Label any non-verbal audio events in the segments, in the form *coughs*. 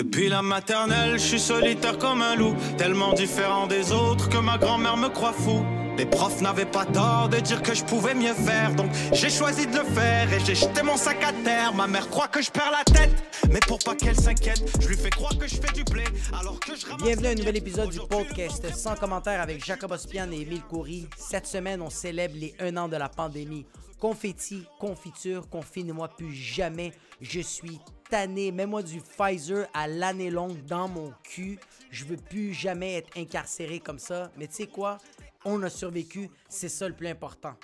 Depuis la maternelle, je suis solitaire comme un loup, tellement différent des autres que ma grand-mère me croit fou. Les profs n'avaient pas tort de dire que je pouvais mieux faire, donc j'ai choisi de le faire et j'ai jeté mon sac à terre. Ma mère croit que je perds la tête, mais pour pas qu'elle s'inquiète, je lui fais croire que je fais du blé alors que je ramasse Bienvenue à un nouvel épisode du podcast sans commentaire avec Jacob Ospian et Émile Coury. Cette semaine, on célèbre les un an de la pandémie. Confetti, confiture, confinez-moi plus jamais. Je suis tanné. Mets-moi du Pfizer à l'année longue dans mon cul. Je veux plus jamais être incarcéré comme ça. Mais tu sais quoi? On a survécu. C'est ça le plus important.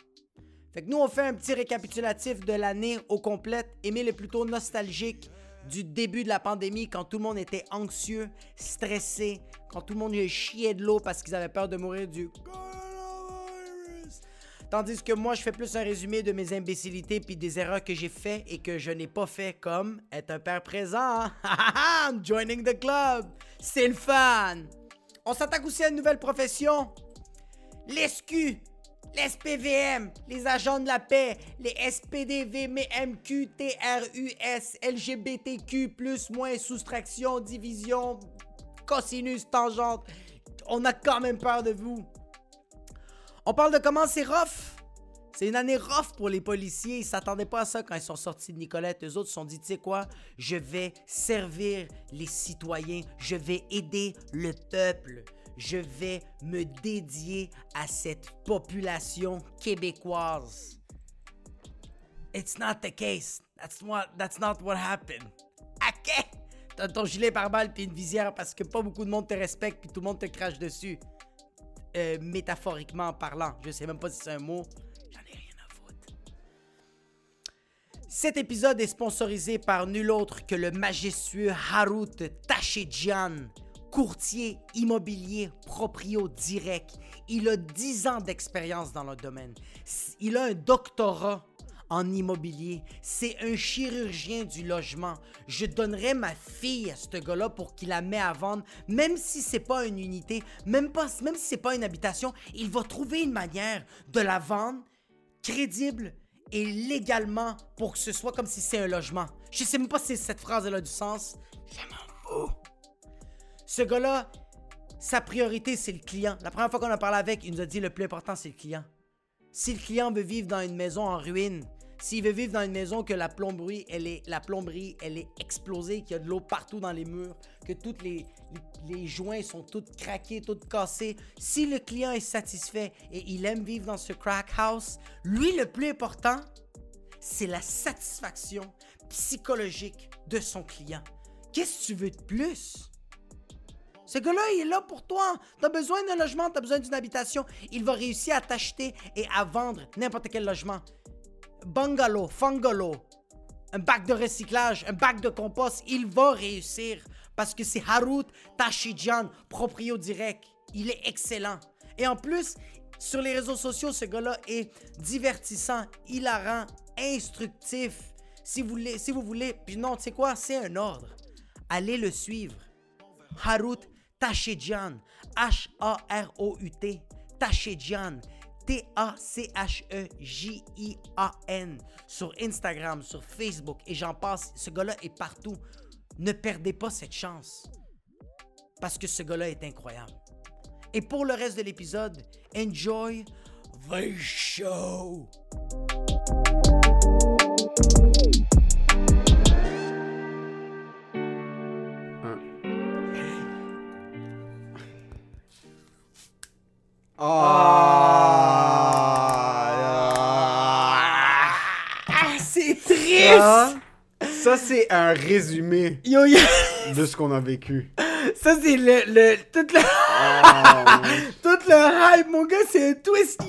Fait que nous, on fait un petit récapitulatif de l'année au complète. Émile est plutôt nostalgique du début de la pandémie quand tout le monde était anxieux, stressé, quand tout le monde chiait de l'eau parce qu'ils avaient peur de mourir du. Tandis que moi, je fais plus un résumé de mes imbécilités puis des erreurs que j'ai fait et que je n'ai pas fait comme être un père présent. *laughs* I'm joining the club. C'est le fan. On s'attaque aussi à une nouvelle profession. L'ESQ, les SPVM, les agents de la paix, les SPDV, MQ, TRUS, LGBTQ, plus, moins, soustraction, division, cosinus, tangente. On a quand même peur de vous. On parle de comment c'est rough. C'est une année rough pour les policiers. Ils s'attendaient pas à ça quand ils sont sortis de Nicolette. Eux autres se sont dit, tu sais quoi, je vais servir les citoyens. Je vais aider le peuple. Je vais me dédier à cette population québécoise. It's not the case. That's what, that's not what happened. OK? T'as ton gilet pare-balles puis une visière parce que pas beaucoup de monde te respecte puis tout le monde te crache dessus. Euh, métaphoriquement parlant. Je sais même pas si c'est un mot. J'en ai rien à foutre. Cet épisode est sponsorisé par nul autre que le majestueux Harut Tachedjian, courtier immobilier proprio direct. Il a 10 ans d'expérience dans le domaine. Il a un doctorat en immobilier. C'est un chirurgien du logement. Je donnerais ma fille à ce gars-là pour qu'il la mette à vendre, même si c'est pas une unité, même, pas, même si c'est pas une habitation. Il va trouver une manière de la vendre crédible et légalement pour que ce soit comme si c'est un logement. Je sais même pas si cette phrase-là a du sens. Je m'en. Ce gars-là, sa priorité, c'est le client. La première fois qu'on a parlé avec, il nous a dit le plus important, c'est le client. Si le client veut vivre dans une maison en ruine, s'il veut vivre dans une maison que la plomberie, elle est, la plomberie, elle est explosée, qu'il y a de l'eau partout dans les murs, que tous les, joints sont tous craqués, tous cassés, si le client est satisfait et il aime vivre dans ce crack house, lui, le plus important, c'est la satisfaction psychologique de son client. Qu'est-ce que tu veux de plus? Ce gars-là, il est là pour toi. T'as besoin d'un logement, t'as besoin d'une habitation. Il va réussir à t'acheter et à vendre n'importe quel logement. Bungalow, fungalow, un bac de recyclage, un bac de compost, il va réussir parce que c'est Harut Tachidjian, proprio direct. Il est excellent. Et en plus, sur les réseaux sociaux, ce gars-là est divertissant, hilarant, instructif. Si vous voulez, si vous voulez, puis non, tu sais quoi, c'est un ordre. Allez le suivre. Harut Tachedjian. H-A-R-O-U-T. Tachedjian. T-A-C-H-E-J-I-A-N. Sur Instagram, sur Facebook et j'en passe. Ce gars-là est partout. Ne perdez pas cette chance. Parce que ce gars-là est incroyable. Et pour le reste de l'épisode, enjoy the show. C'est un résumé Yo, yo, de ce qu'on a vécu. ça c'est le, le, tout le, Ah, *laughs* tout le hype, mon gars, c'est un twist.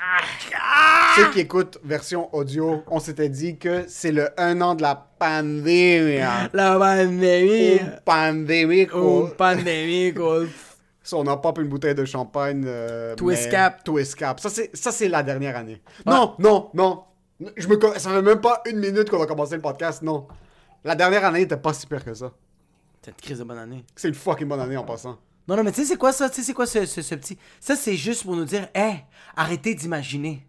Ah! Ceux qui écoutent version audio, on s'était dit que c'est le 1 an de la pandémie. La pandémie. Une pandémie. Une quoi. pandémie, quoi. *laughs* Ça, on a pop une bouteille de champagne. euh, Twist mais- cap. Twist cap. Ça, c'est, ça, c'est la dernière année. Non, non, non. Je me, ça fait même pas une minute qu'on a commencé le podcast, non. La dernière année était pas si pire que ça. C'est une crise de bonne année. C'est une fucking bonne année en passant. Non, non, mais tu sais, c'est quoi ça? Tu sais, c'est quoi ce, ce, ce petit. Ça, c'est juste pour nous dire, hé, arrêtez d'imaginer.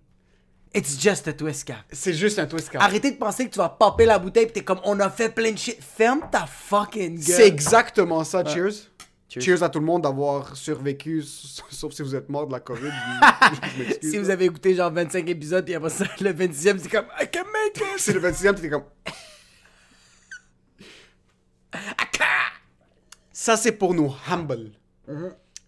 It's just a twist cap. C'est juste un twist cap. Arrêtez de penser que tu vas popper la bouteille pis t'es comme on a fait plein de shit. Ferme ta fucking gueule. C'est exactement ça, cheers. Cheers. cheers. à tout le monde d'avoir survécu, *laughs* sauf si vous êtes mort de la COVID. je. *laughs* Si vous avez écouté genre 25 épisodes et après ça, *laughs* le 26e, c'est comme I can make it. C'est le 26e, t'étais comme. Ça, c'est pour nous humble.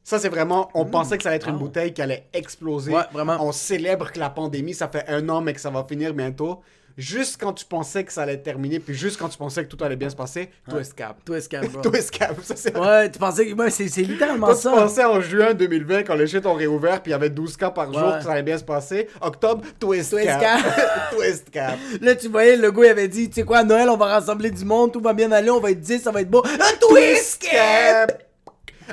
Ça, c'est vraiment. On pensait que ça allait être une bouteille qui allait exploser. Ouais, vraiment. On célèbre que la pandémie, ça fait un an, mais que ça va finir bientôt. Juste quand tu pensais que ça allait terminer, puis juste quand tu pensais que tout allait bien se passer, twist cap. Twist cap, *laughs* bro. Twist cap. Ça, c'est. Ouais, tu pensais que. Ouais, c'est littéralement Quand tu ça. pensais en juin 2020, quand les shit ont réouvert, puis il y avait 12 cas par jour, Ouais. que ça allait bien se passer. Octobre, twist, Twist cap. cap. *laughs* twist cap. *laughs* Là, tu voyais, le gars, il avait dit, tu sais quoi, à Noël, on va rassembler du monde, tout va bien aller, on va être 10, ça va être beau. Un twist cap!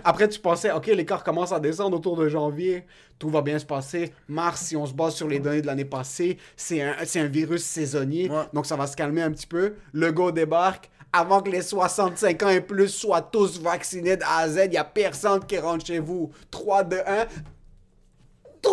Après, tu pensais, OK, l'écart commence à descendre autour de janvier. Tout va bien se passer. Mars, si on se base sur les données de l'année passée, c'est un, c'est un virus saisonnier. Ouais. Donc, ça va se calmer un petit peu. Le go débarque. Avant que les 65 ans et plus soient tous vaccinés de A à Z, il n'y a personne qui rentre chez vous. 3, 2, 1.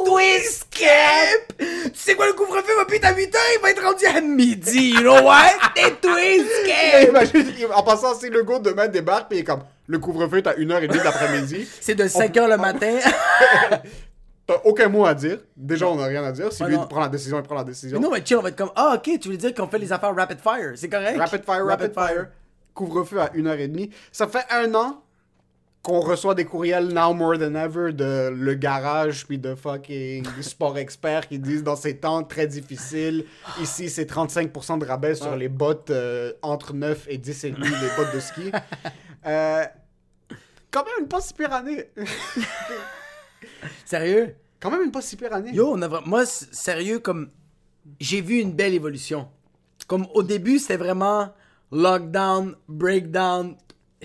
Twist cap! Tu sais quoi, le couvre-feu va plus être à 8 heures, il va être rendu à midi, you know what? *laughs* Des twist cap! Imagine, en passant, si le go demain débarque, puis il est comme, le couvre-feu est à 1h30 d'après-midi. C'est de 5 heures le matin. *laughs* T'as aucun mot à dire. Déjà, on n'a rien à dire. Si Ouais, lui non. prend la décision, il prend la décision. Mais non, mais chill, on va être comme, ah, ok, tu veux dire qu'on fait les affaires rapid fire, c'est correct? Rapid fire, rapid, fire. Couvre-feu à 1h30. Ça fait un an qu'on reçoit des courriels now more than ever de le garage puis de fucking sport expert qui disent dans ces temps très difficiles, ici c'est 35% de rabais sur les bottes euh, entre 9 et 10 et demi, les bottes de ski. *laughs* Euh, quand même une pas si pire année. *laughs* Sérieux? Quand même une pas si pire année. Yo, on a moi, sérieux, comme, j'ai vu une belle évolution. Comme, au début, c'était vraiment lockdown, breakdown,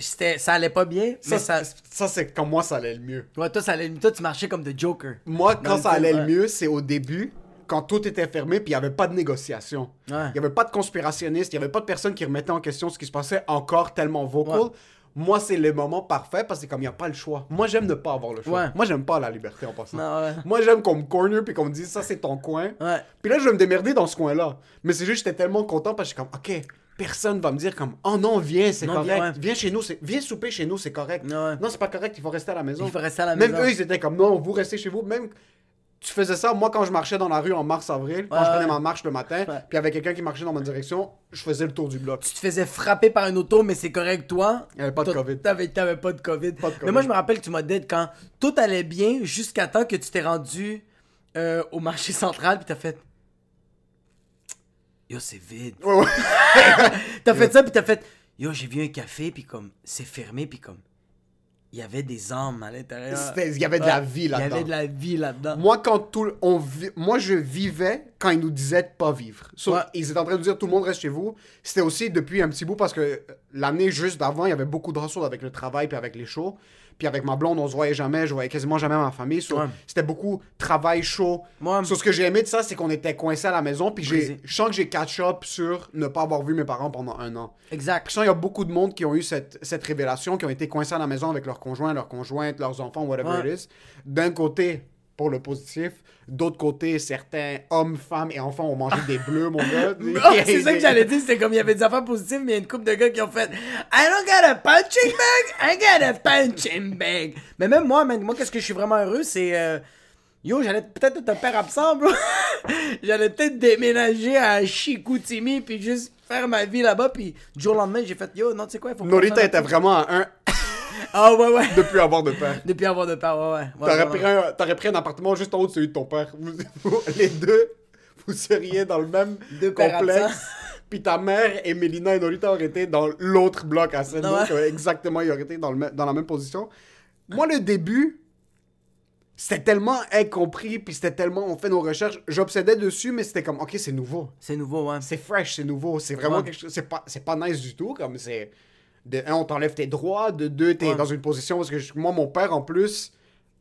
ça allait pas bien, ça, mais ça... ça c'est quand moi ça allait le mieux. Ouais, toi, ça allait, toi, tu marchais comme de Joker. Moi, quand ça allait ouais. le mieux, c'est au début, quand tout était fermé, puis il n'y avait pas de négociation. Ouais. Il n'y avait pas de conspirationnistes, il n'y avait pas de personnes qui remettaient en question ce qui se passait encore tellement vocal. Ouais. Moi, c'est le moment parfait parce que comme il n'y a pas le choix. Moi, j'aime ne pas avoir le choix. Ouais. Moi, j'aime pas la liberté en passant. Non, ouais. Moi, j'aime qu'on me corner puis qu'on me dise ça, c'est ton coin. Ouais. Puis là, je vais me démerder dans ce coin-là. Mais c'est juste, j'étais tellement content parce que je suis comme, OK, personne va me dire comme, oh non, viens, c'est Non, correct. viens, ouais. Viens chez nous, c'est- viens souper chez nous, c'est correct. Ouais. Non, c'est pas correct, il faut rester à la maison. Il faut rester à la Même maison. eux, ils étaient comme, non, vous restez chez vous. Même, tu faisais ça, moi, quand je marchais dans la rue en mars-avril, quand Ouais, je prenais ouais. ma marche le matin, Ouais. puis il y avait quelqu'un qui marchait dans ma direction, je faisais le tour du bloc. tu te faisais frapper par une auto, mais c'est correct, toi? Il y avait pas de Toi, COVID. T'avais, t'avais pas de COVID. Pas de Mais COVID. moi, je me rappelle que tu m'as dit quand tout allait bien jusqu'à temps que tu t'es rendu euh, au marché central, puis t'as fait. Yo, c'est vide. Ouais, ouais. *laughs* T'as fait ça, puis t'as fait. Yo, j'ai vu un café, puis comme, c'est fermé, puis comme. Il y avait des âmes à l'intérieur. Il y avait de la vie Il y là-dedans. avait de la vie là-dedans. Moi, quand tout le- on moi, je vivais quand ils nous disaient de pas vivre. So, Ouais. Ils étaient en train de dire tout le monde reste chez vous. C'était aussi depuis un petit bout parce que l'année juste d'avant, il y avait beaucoup de hustle avec le travail puis avec les shows. Puis avec ma blonde, on se voyait jamais. Je voyais quasiment jamais ma famille. So, Ouais. C'était beaucoup travail, show. Moi, So, ce que j'ai aimé de ça, c'est qu'on était coincés à la maison. Puis j'ai- je sens que j'ai catch-up sur ne pas avoir vu mes parents pendant un an. exact. Puis je sens qu'il y a beaucoup de monde qui ont eu cette, cette révélation, qui ont été coincés à la maison avec leurs conjoints, leurs conjointes, leurs enfants, whatever it is. D'un côté, pour le positif. D'autre côté, certains hommes, femmes et enfants ont mangé des bleus, mon gars. Oh, *laughs* c'est ça que j'allais dire, c'était comme il y avait des affaires positives, mais il y a une couple de gars qui ont fait I don't got a punching bag, I got a punching bag. Mais même moi, man, moi, qu'est-ce que je suis vraiment heureux, c'est. euh, Yo, j'allais peut-être être un père absent, bro. *laughs* j'allais peut-être déménager à Chicoutimi, puis juste faire ma vie là-bas, puis du jour au lendemain, j'ai fait Yo, non, tu sais quoi, il faut Norita était vraiment à un *laughs* Ah, ouais, ouais. depuis avoir de père. Depuis avoir de père, ouais, ouais. ouais, T'aurais pris, un, t'aurais pris un appartement juste en haut de celui de ton père. Vous- vous- les deux, vous seriez dans le même Deux pères complexe. absents. *laughs* Puis ta mère et Mélina et Norita auraient été dans l'autre bloc à. Ah ouais. Donc, euh, exactement, ils auraient été dans, le, même- dans la même position. Moi, le début, c'était tellement incompris, puis c'était tellement, on fait nos recherches. J'obsédais dessus, mais c'était comme, ok, c'est nouveau. C'est nouveau, ouais. C'est fresh, c'est nouveau. C'est vraiment Ouais. quelque chose. C'est pas, c'est pas nice du tout. Comme c'est. De un, on t'enlève tes droits. De deux, t'es Ouais. dans une position. Parce que je- moi, mon père, en plus,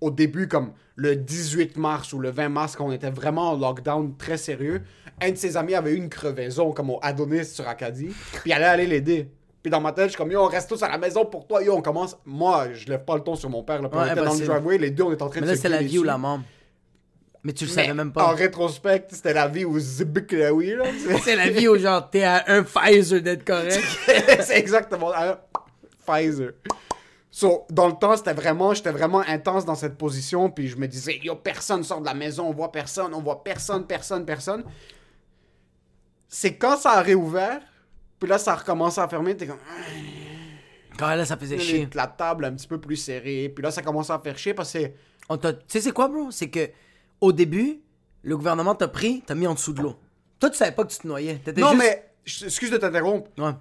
au début, comme le 18 mars ou le 20 mars, quand on était vraiment en lockdown très sérieux, un de ses amis avait eu une crevaison, comme au Adonis sur Acadie. Puis il allait aller l'aider. Puis dans ma tête, je suis comme, yo, on reste tous à la maison pour toi. Yo, on commence. Moi, je lève pas le ton sur mon père. Là, Puis Ouais, on était dans le driveway. Les deux, on est en train Mais de là, se c'est la vie ou la mort. Mais tu le savais même En pas. rétrospect, c'était la vie aux Zibiklaoui, là. C'est la vie où genre t'es à un Pfizer d'être correct. *laughs* c'est exactement un Pfizer. So, dans le temps, c'était vraiment, j'étais vraiment intense dans cette position, puis je me disais, yo, personne sort de la maison, on voit personne, on voit personne, personne, personne. C'est quand ça a réouvert, puis là, ça a recommencé à fermer, t'es comme, Quand là, ça faisait chier. la table un petit peu plus serrée, puis là, ça commence à faire chier parce que Tu sais, c'est quoi, bro? C'est que au début, le gouvernement t'a pris, t'a mis en dessous de l'eau. Toi, tu savais pas que tu te noyais. T'étais Non, juste- mais, excuse de t'interrompre, Ouais.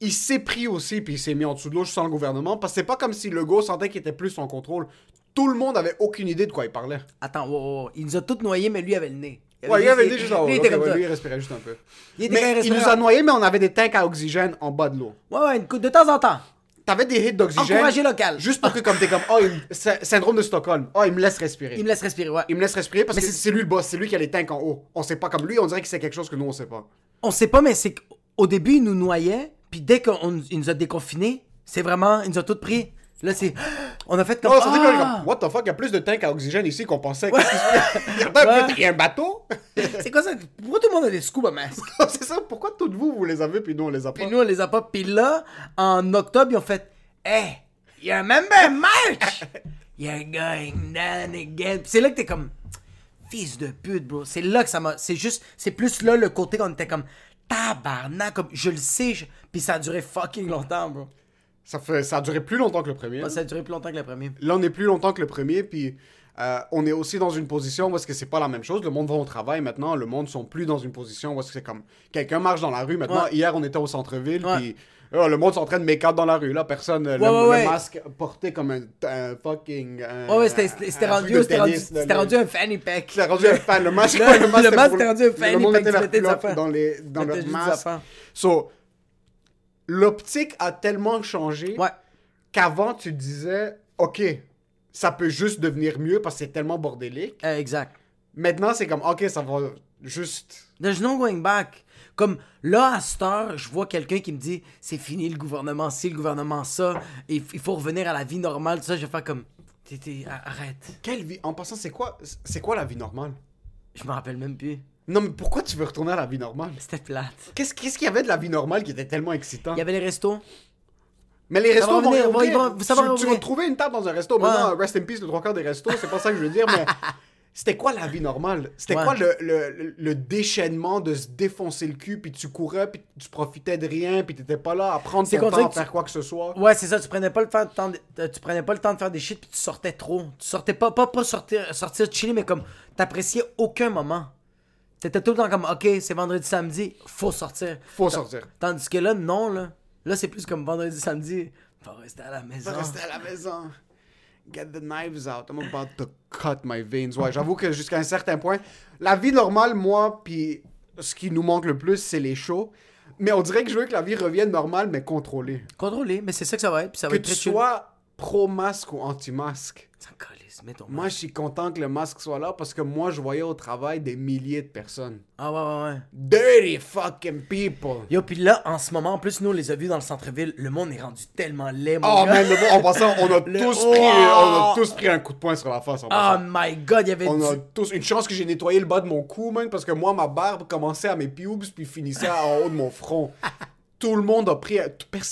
il s'est pris aussi, puis il s'est mis en dessous de l'eau sans le gouvernement, parce que c'est pas comme si Legault sentait qu'il était plus en contrôle. Tout le monde avait aucune idée de quoi il parlait. Attends, wow, wow, il nous a tous noyés, mais lui avait le nez. Ouais, il avait dit juste en haut. Lui, il ouais, lui, il respirait juste un peu. Il Mais il nous a noyés, mais on avait des tanks à oxygène en bas de l'eau. Ouais, ouais, une de temps en temps. T'avais des hits d'oxygène. Encouragé local. Juste pour que, comme t'es comme, oh, syndrome de Stockholm. Oh, il me laisse respirer. Il me laisse respirer, ouais. Il me laisse respirer parce Mais que c'est- lui le boss, c'est lui qui a les tanks en haut. On sait pas comme lui, on dirait que c'est quelque chose que nous on sait pas. On sait pas, mais c'est qu'au début, il nous noyait, puis dès qu'il nous a déconfinés, c'est vraiment, il nous a tous pris. Là, c'est. *gasps* On a fait comme. Oh, ça Ah! comme, what the fuck, il y a plus de tanks à oxygène ici qu'on pensait. Qu'est-ce qui se passe? Il y a un il y a un bateau? *laughs* C'est quoi ça? Pourquoi tout le monde a des scuba masks? *laughs* c'est ça, pourquoi toutes vous, vous les avez puis nous on les a pas? Puis nous, on les a pas. Puis là, en octobre, ils ont fait Hey, you remember March? *laughs* You're going down again. C'est là que t'es comme Fils de pute, bro. C'est là que ça m'a. C'est juste. C'est plus là le côté qu'on était comme Tabarnak. Comme, je le sais. je- Puis ça a duré fucking longtemps, bro. Ça, fait, ça a duré plus longtemps que le premier. Ça a duré plus longtemps que le premier. Là, on est plus longtemps que le premier, puis euh, on est aussi dans une position où est-ce que c'est pas la même chose. Le monde va au travail maintenant, le monde sont plus dans une position où est-ce que c'est comme quelqu'un marche dans la rue. Maintenant, Ouais. hier, on était au centre-ville, Ouais. puis oh, le monde sont en train de make dans la rue. Là, personne, le, Ouais, le ouais. masque porté comme un, un fucking. un- Ouais, ouais, c'était- c'était c'était un rendu, c'était rendu, c'était le- un fanny pack. C'était rendu un fan. Le masque, Le- le c'était masque pour- était rendu un fanny Le monde pack, était dans, les, dans leur masque. So, l'optique a tellement changé Ouais. qu'avant, tu disais, OK, ça peut juste devenir mieux parce que c'est tellement bordélique. Euh, exact. Maintenant, c'est comme, OK, ça va juste. There's no going back. Comme là, à cette heure, je vois quelqu'un qui me dit c'est fini le gouvernement ci, le gouvernement ça, et il faut revenir à la vie normale, tout ça. Je vais faire comme T'es- t'es- arrête. Quelle vie? En passant, c'est quoi, c'est quoi la vie normale? Je me rappelle même plus. Non, mais pourquoi tu veux retourner à la vie normale? C'était plate. Qu'est-ce qu'est-ce qu'il y avait de la vie normale qui était tellement excitant? Il y avait les restos. Mais les restos vont revenir, réouvrir. va- va- ça va tu, tu vas trouver une table dans un resto. Maintenant, rest in peace, le trois quarts des restos, c'est pas ça que je veux dire, mais *laughs* c'était quoi la vie normale? C'était Ouais. quoi le, le, le- le déchaînement de se défoncer le cul, puis tu courais, puis tu profitais de rien, puis t'étais pas là à prendre C'est ton qu'on temps à que tu- faire quoi que ce soit? Ouais, c'est ça, tu prenais pas le temps de, temps de- euh, tu prenais pas le temps de faire des shit puis tu sortais trop. Tu sortais pas pas pas sortir sortir chiller mais comme t'appréciais aucun moment. T'étais tout le temps comme OK, c'est vendredi samedi, faut sortir. Faut sortir. Tandis que là non là. Là c'est plus comme vendredi samedi, faut rester à la maison. Faut rester à la maison. Get the knives out. I'm about to cut my veins. Ouais, j'avoue que jusqu'à un certain point, la vie normale, moi, puis ce qui nous manque le plus, c'est les shows. Mais on dirait que je veux que la vie revienne normale, mais contrôlée. Contrôlé, mais c'est ça que ça va être puis ça va Que être tu très sois pro-masque ou anti-masque. Moi, je suis content que le masque soit là parce que moi, je voyais au travail des milliers de personnes. Ah ouais ouais ouais. Dirty fucking people. Yo puis là en ce moment en plus nous on les a vus dans le centre-ville, le monde est rendu tellement laid mon Oh gars. man, le bon, en passant, on a, *laughs* Le- tous Oh! pris, on a tous pris un coup de poing sur la face. En Oh passant. my god, il y avait On du... a tous une chance que j'ai nettoyé le bas de mon cou, man, parce que moi, ma barbe commençait à mes pubes puis finissait en haut de mon front. *laughs* Tout le monde a pris.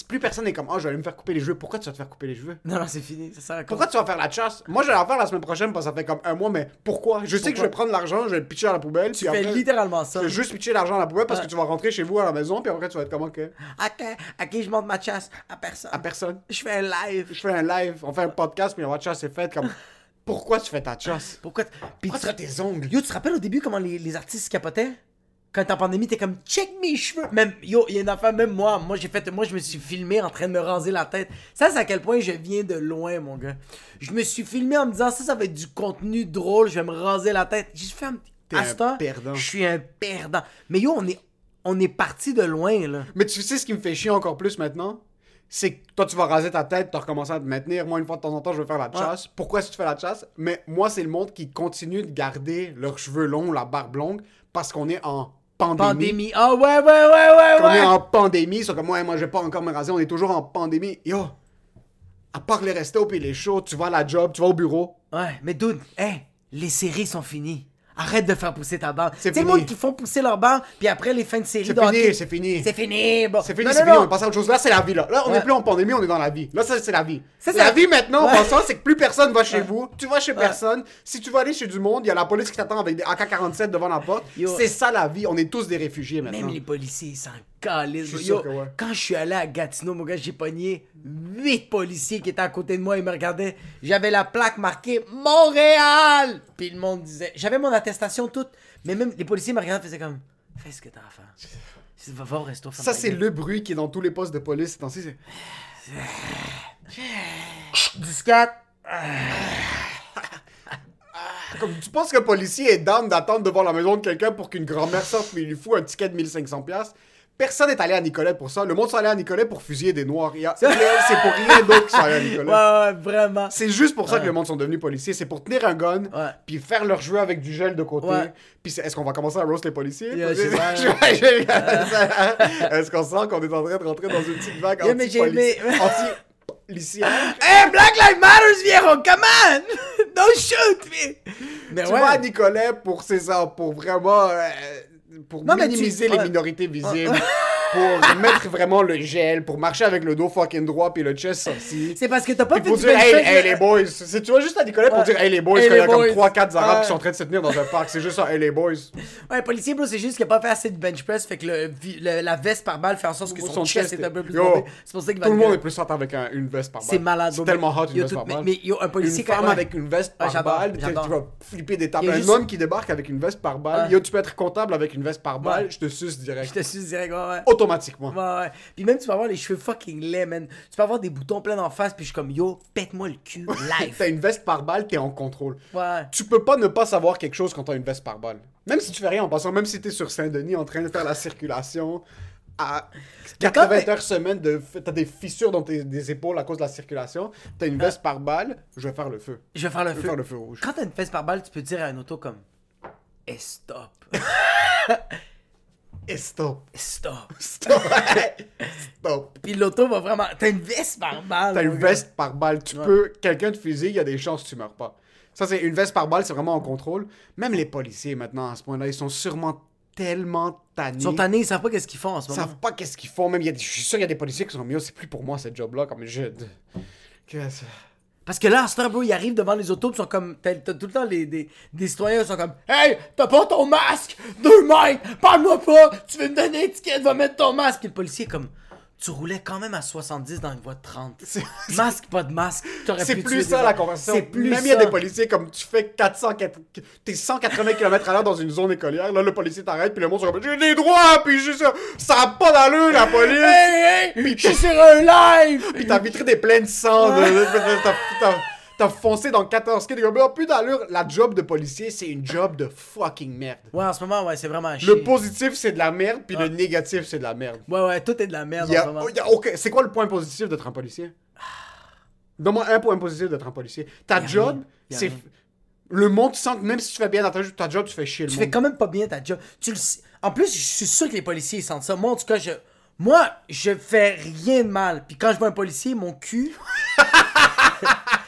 Plus personne n'est comme, oh, je vais aller me faire couper les cheveux. Pourquoi tu vas te faire couper les cheveux? Non non, c'est fini, ça sert à quoi? Pourquoi tu vas faire la chasse? Moi, je vais la faire la semaine prochaine parce que ça fait comme un mois, mais pourquoi? Je sais que je vais prendre l'argent, je vais le pitcher à la poubelle. Tu fais littéralement ça. Je vais juste pitcher l'argent à la poubelle parce Ouais. que tu vas rentrer chez vous à la maison, puis après, tu vas être comment que? À qui, à qui je monte ma chasse? À personne. À personne. Je fais un live. Je fais un live, on fait un podcast, puis la chasse est faite comme. *laughs* Pourquoi tu fais ta chasse? Pourquoi Pourquoi tu fais tes ongles? Yo, tu te rappelles au début comment les, les artistes capotaient? Quand t'es en pandémie, t'es comme check mes cheveux. Même yo, il y a une affaire même moi, moi j'ai fait moi je me suis filmé en train de me raser la tête. Ça c'est à quel point je viens de loin mon gars. Je me suis filmé en me disant ça ça va être du contenu drôle, je vais me raser la tête. J'ai fait un perdant. Je suis un perdant. Mais yo, on est on est parti de loin là. Mais tu sais ce qui me fait chier encore plus maintenant? C'est que toi, tu vas raser ta tête, tu vas recommencer à te maintenir. Moi, une fois de temps en temps, je vais faire la chasse. Pourquoi est-ce que tu fais la chasse? Mais moi, c'est le monde qui continue de garder leurs cheveux longs, la barbe longue, parce qu'on est en pandémie. Pandémie. Ah ouais ouais ouais ouais Qu'on ouais. est en pandémie, c'est comme moi, moi, je vais pas encore me raser, on est toujours en pandémie. Yo! À part les restos puis les shows, tu vas à la job, tu vas au bureau. Ouais, mais dude, hey, les séries sont finies. Arrête de faire pousser ta barbe. C'est le monde qui font pousser leur barbe, puis après les fins de série C'est fini, c'est fini. C'est fini, bon. C'est fini, c'est fini, on passe à autre chose. Là, c'est la vie, là. Là, on Ouais. n'est plus en pandémie, on est dans la vie. Là, ça, c'est la vie. Ça, c'est la vie maintenant, en Ouais. passant, c'est que plus personne va chez Ouais. vous. Tu vas chez personne. Si tu vas aller chez du monde, il y a la police qui t'attend avec des AK-47 devant la porte. C'est ça la vie. On est tous des réfugiés maintenant. Même les policiers, ils s'en Yo, ouais. Quand je suis allé à Gatineau, mon gars, j'ai pogné 8 policiers qui étaient à côté de moi. Ils me regardaient. J'avais la plaque marquée Montréal. Puis le monde disait. J'avais mon attestation toute. Mais même les policiers me regardaient faisaient comme Fais ce que t'as à faire. Au resto. Ça, c'est le bruit qui est dans tous les postes de police. c'est- 14. Comme tu penses qu'un policier est down d'attendre devant la maison de quelqu'un pour qu'une grand-mère sorte mais il lui fout un ticket de 1500 pièces. Personne n'est allé à Nicolet pour ça. Le monde sont allés à Nicolet pour fusiller des noirs. C'est pour rien d'autre qu'ils sont allés à Nicolet. Ouais, ouais, vraiment. C'est juste pour ça que le monde sont devenus policiers. C'est pour tenir un gun, puis faire leur jeu avec du gel de côté. Ouais. Puis est-ce qu'on va commencer à roast les policiers? Yeah, *laughs* est-ce qu'on sent qu'on est en train de rentrer dans une petite vague Yeah, mais j'ai anti-polici- aimé- anti-policière? *laughs* Hey, Black Lives Matters, viejo, come on! *laughs* Don't shoot me! Mais tu à Nicolet pour ça, pour vraiment euh, pour Non, mais minimiser tu- les minorités visibles, *laughs* pour mettre vraiment le gel, pour marcher avec le dos fucking droit puis le chest sorti. C'est parce que t'as pas Puis pour fait dire, hey, hey, les boys. C'est- Tu vas juste à Nicolet pour dire, hey les boys, quand il y a comme boys. 3-4 arabes qui sont en train de se tenir dans un parc. C'est juste ça, hey les boys. Ouais, policier, bro, c'est juste qu'il a pas fait assez de bench press, fait que le, vi- le- la veste par balle fait en sorte que son, Son chest est un peu plus Yo. C'est pour ça qu'il va Tout le monde est plus hot avec un- une veste par balle. C'est malade, C'est tellement hot une veste par mais- balle. Mais yo, un policier femme ouais. avec une veste par balle, tu vas flipper des tables. Un homme qui débarque avec une veste par balle, yo, tu peux être comptable avec une veste par balle, je te suce direct. Je te suis direct, ouais. Automatiquement. Ouais, ouais. Puis même, tu vas avoir les cheveux fucking laids, man. Tu peux avoir des boutons pleins en face, puis je suis comme, yo, pète-moi le cul, *laughs* live. T'as une veste par balle, t'es en contrôle. Ouais. Tu peux pas ne pas savoir quelque chose quand t'as une veste par balle. Même si tu fais rien en passant, même si t'es sur Saint-Denis en train de faire la circulation à Mais quand 80 t'es- heures semaine, de, t'as des fissures dans tes des épaules à cause de la circulation, t'as une veste par balle, je vais faire le feu. Je vais faire le Je vais feu. faire le feu rouge. Quand t'as une fesse par balle, tu peux dire à un auto comme, et stop. *laughs* Et stop. Stop. *laughs* Stop. stop. Puis l'auto va vraiment. T'as une veste par balle. T'as une gars. veste par balle. Tu Ouais. peux. Quelqu'un te fusille, il y a des chances que tu meurs pas. Ça, c'est une veste par balle, c'est vraiment en contrôle. Même les policiers, maintenant, à ce point-là, ils sont sûrement tellement tannés. Ils sont tannés, ils savent pas qu'est-ce qu'ils font en ce Ils moment. savent pas qu'est-ce qu'ils font. Même, y a des- je suis sûr qu'il y a des policiers qui sont mieux. C'est plus pour moi, cette job-là. Comme je. Qu'est-ce- Parce que là, à bro, ils arrivent devant les autos, ils sont comme. T'as tout le temps les, citoyens qui sont comme Hey, t'as pas ton masque! Deux mètres! Parle-moi pas! Tu veux me donner une étiquette, va mettre ton masque! Puis le policier est comme. Tu roulais quand même à 70 dans une voie de 30. Masque, pas de masque. C'est plus ça la conversation. C'est plus Même il y a des policiers comme tu fais 400, t'es 180 km à l'heure dans une zone écolière. Là, le policier t'arrête, puis le monde sont comme j'ai des droits, puis j'ai ça. Ça a pas d'allure, la police. Hey, hey! Je suis sur un live! Puis t'as vitré des pleins de sang. de- t'as- foncé dans 14 kids. Oh, plus d'allure. La job de policier, c'est une job de fucking merde. Ouais, en ce moment, ouais, c'est vraiment un Le positif, c'est de la merde, puis le négatif, c'est de la merde. Ouais, ouais, tout est de la merde Y en ce moment. y a aucun- C'est quoi le point positif d'être un policier? Donne-moi un point positif d'être un policier. Ta Y job, c'est. Le monde sent que même si tu fais bien dans ta, ta job, tu fais chier le Tu monde. fais quand même pas bien ta job. Tu le En plus, je suis sûr que les policiers ils sentent ça. Moi, en tout cas, je. Moi, je fais rien de mal. Puis quand je vois un policier, mon cul. *laughs*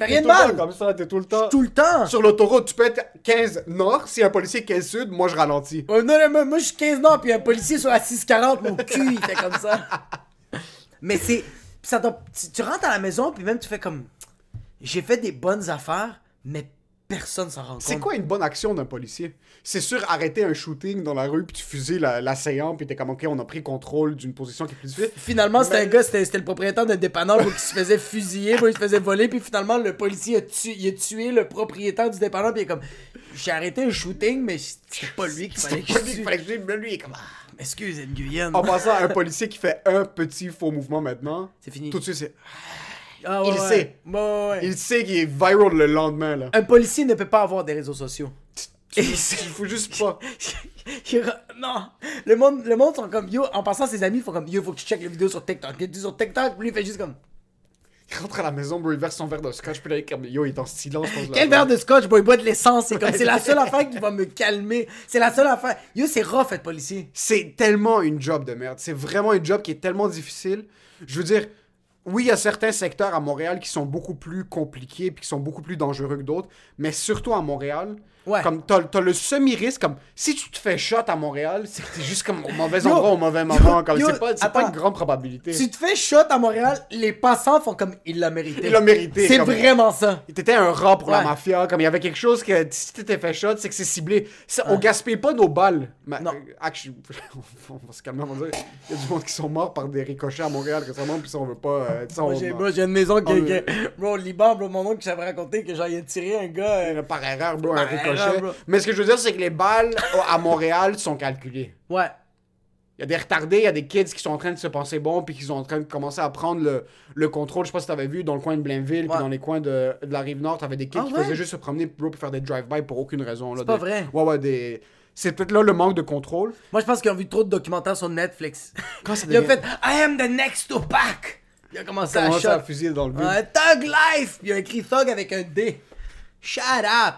rien de mal. comme ça, t'es tout le temps. Tout le temps. Sur l'autoroute, tu peux être 15 nord, si un policier est 15 sud, moi je ralentis. Ouais, non, non, moi, moi, je suis 15 ans, puis un policier sur la 640, mon cul, il fait comme ça. *laughs* Mais c'est. ça tu, tu rentres à la maison, puis même tu fais comme. J'ai fait des bonnes affaires, mais personne s'en rend compte. C'est quoi une bonne action d'un policier? C'est sûr, arrêter un shooting dans la rue, puis tu fusilles la- l'assaillant, puis t'es comme, ok, on a pris contrôle d'une position qui est plus difficile. Finalement, c'était un gars, c'était le propriétaire d'un dépanneur qui se faisait fusiller, bro, il se faisait voler, puis finalement, le policier a, tué, il a tué le propriétaire du dépanneur, puis il est comme J'ai arrêté un shooting, mais c'est pas lui qu'il fallait que je fallait que je lui, il est comme. ah. Excuse, Nguyen. En passant, un policier qui fait un petit faux mouvement maintenant, C'est fini. tout de suite, c'est. Ah, il ouais, sait. Ouais. Il sait qu'il est viral le lendemain, là. Un policier ne peut pas avoir des réseaux sociaux. Il *laughs* faut juste pas. *laughs* Non, le monde, le monde sont comme yo. En passant, ses amis font comme yo, faut que tu checkes les vidéos sur TikTok. Il est sur TikTok, lui il fait juste comme. Il rentre à la maison, bro, il verse son verre de scotch, puis là, il yo, il est en silence. Quel verre de scotch, boy, il boit de l'essence. C'est comme c'est la seule affaire qui va me calmer. C'est la seule affaire. Yo, c'est rough être policier. C'est tellement une job de merde. C'est vraiment une job qui est tellement difficile. Je veux dire, oui, il y a certains secteurs à Montréal qui sont beaucoup plus compliqués puis qui sont beaucoup plus dangereux que d'autres, mais surtout à Montréal. Ouais. Comme t'as, t'as le semi-risque, comme si tu te fais shot à Montréal, c'est que t'es juste comme au mauvais Yo, endroit au mauvais moment. Comme c'est pas, c'est pas une grande probabilité. Tu te fais shot à Montréal, les passants font comme il l'a mérité. Il l'a mérité, C'est comme- vraiment ça. T'étais un rat pour la mafia, comme il y avait quelque chose que si t'étais fait shot, c'est que c'est ciblé. On gaspille pas nos balles. Mais, Non. euh, actually, *laughs* on va se calmer, on va dire. Il y a du monde qui sont morts par des ricochets à Montréal récemment, puis ça on veut pas. euh, ça, Moi, on- j'ai, moi, j'ai une maison qui, *laughs* Bro, Liban, bro, mon oncle, j'avais raconté que a tiré un gars. euh, Par erreur, bro, un ricochet. Bro. Mais ce que je veux dire, c'est que les balles à Montréal sont calculées. Ouais. Il y a des retardés, il y a des kids qui sont en train de se penser bons, puis qui sont en train de commencer à prendre le, le contrôle. Je sais pas si t'avais vu dans le coin de Blainville, puis Ouais. dans les coins de, de la rive nord, t'avais des kids Ah qui ouais? faisaient juste se promener bro, pour faire des drive-by pour aucune raison. C'est pas des- vrai. Ouais, ouais, des. C'est peut-être là le manque de contrôle. Moi, je pense qu'ils ont vu trop de documentaires sur Netflix. *laughs* Quand ça Il a devient- fait I am the next Tupac. Il a commencé à commence shot. à fusiller dans le vide. Ouais, Thug Life! Puis il a écrit Thug avec un D. Shut up!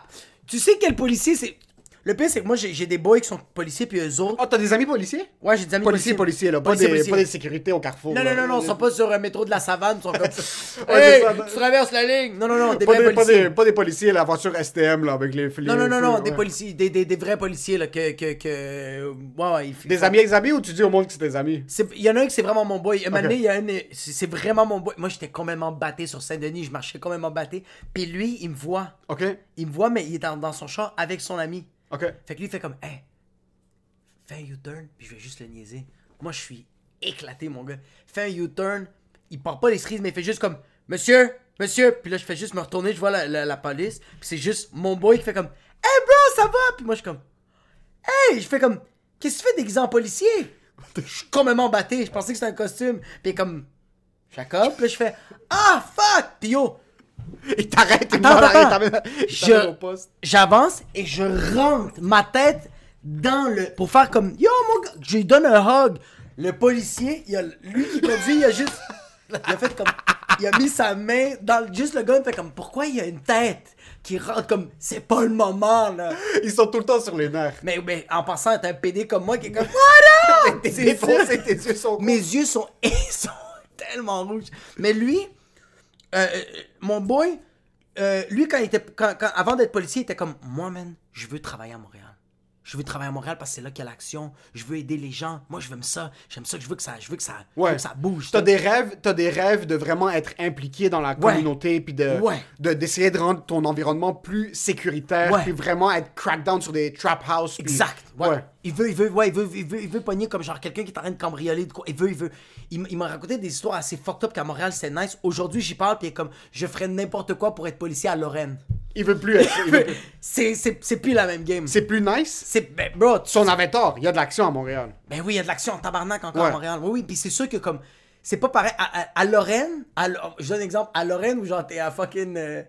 Tu sais quel policier c'est. Le pire, c'est que moi, j'ai des boys qui sont policiers, puis eux autres. Oh, t'as des amis policiers? Ouais, j'ai des amis Policiers, policiers, là. Pas, Policiers, des, policiers. pas des sécurités au carrefour. Non, là. non, non, non, ils sont pas sur un métro de la savane, ils sont comme. *laughs* Ouais, hey, ça. tu traverses la ligne! Non, non, non, des Pas vrais des, pas, policiers. des, pas des policiers, la voiture STM, là, avec les filets. Non, non, non, non, ouais. des policiers, des, des, des vrais policiers, là, que. que, que... Ouais, ouais, ils- Des amis ex-amis ou tu dis au monde que c'est tes amis? Il y en a un qui c'est vraiment mon boy. Un moment Ok. donné, il y a un. C'est vraiment mon boy. Moi, j'étais complètement batté sur Saint-Denis. Je marchais complètement batté. Puis lui, il me voit. Ok, Il me voit, mais il est dans, dans son char avec son ami. Ok. Fait que lui, il fait comme, hey, fais un U-turn, puis je vais juste le niaiser. Moi, je suis éclaté, mon gars. Fais un U-turn. Il part pas les cerises, mais il fait juste comme, monsieur, monsieur. Puis là, je fais juste me retourner, je vois la, la, police. Puis c'est juste mon boy qui fait comme, hey, bro, ça va? Puis moi, je suis comme, hey, je fais comme, qu'est-ce que tu fais déguisé en policier? Je suis complètement batté. Je pensais que c'était un costume. Puis comme, Jacob. Puis là, je fais, ah, fuck! Puis yo, *laughs* Il t'arrête, il Attends, attends, t'amène il Je- au poste. j'avance et je rentre ma tête dans le. Pour faire comme. Yo, mon gars. Je lui donne un hug. Le policier, il a, lui qui conduit, il a juste. Il a fait comme. Il a mis sa main dans le. Juste le gars, il fait comme. Pourquoi il y a une tête qui rentre comme. C'est pas le moment, là? Ils sont tout le temps sur les nerfs. Mais, mais en passant, t'as un PD comme moi qui est comme. *laughs* T'es ça. tes yeux sont Mes yeux sont, *laughs* ils sont tellement rouges. Mais lui, euh, euh, mon boy, euh, lui, quand il était, avant d'être policier, il était comme Moi, man, je veux travailler à Montréal. Je veux travailler à Montréal parce que c'est là qu'il y a l'action. Je veux aider les gens. Moi, je veux ça. J'aime ça. Je veux que ça, je veux que ça, veux que ça bouge. T'as des rêves, t'as des rêves de vraiment être impliqué dans la communauté puis de Ouais. de- d'essayer de rendre ton environnement plus sécuritaire puis vraiment être crackdown sur des trap house. Exact. Ouais. Il veut, il veut, ouais, il veut, il veut, il veut pogner comme genre quelqu'un qui est en train de cambrioler de quoi. Il veut, il veut. Il, m'a raconté des histoires assez fucked up qu'à Montréal c'est nice. Aujourd'hui, j'y parle puis il est comme je ferais n'importe quoi pour être policier à Lorraine. Il veut plus être. *laughs* plus- c'est, c'est, c'est plus la même game. C'est plus nice? C'est, ben, bro, tu- Son avait tort. Il y a de l'action à Montréal. ben oui, il y a de l'action en tabarnak encore Ouais. à Montréal. Oui, oui, puis c'est sûr que comme, c'est pas pareil. À, à- à Lorraine, à je donne un exemple, à Lorraine où genre t'es à fucking, euh,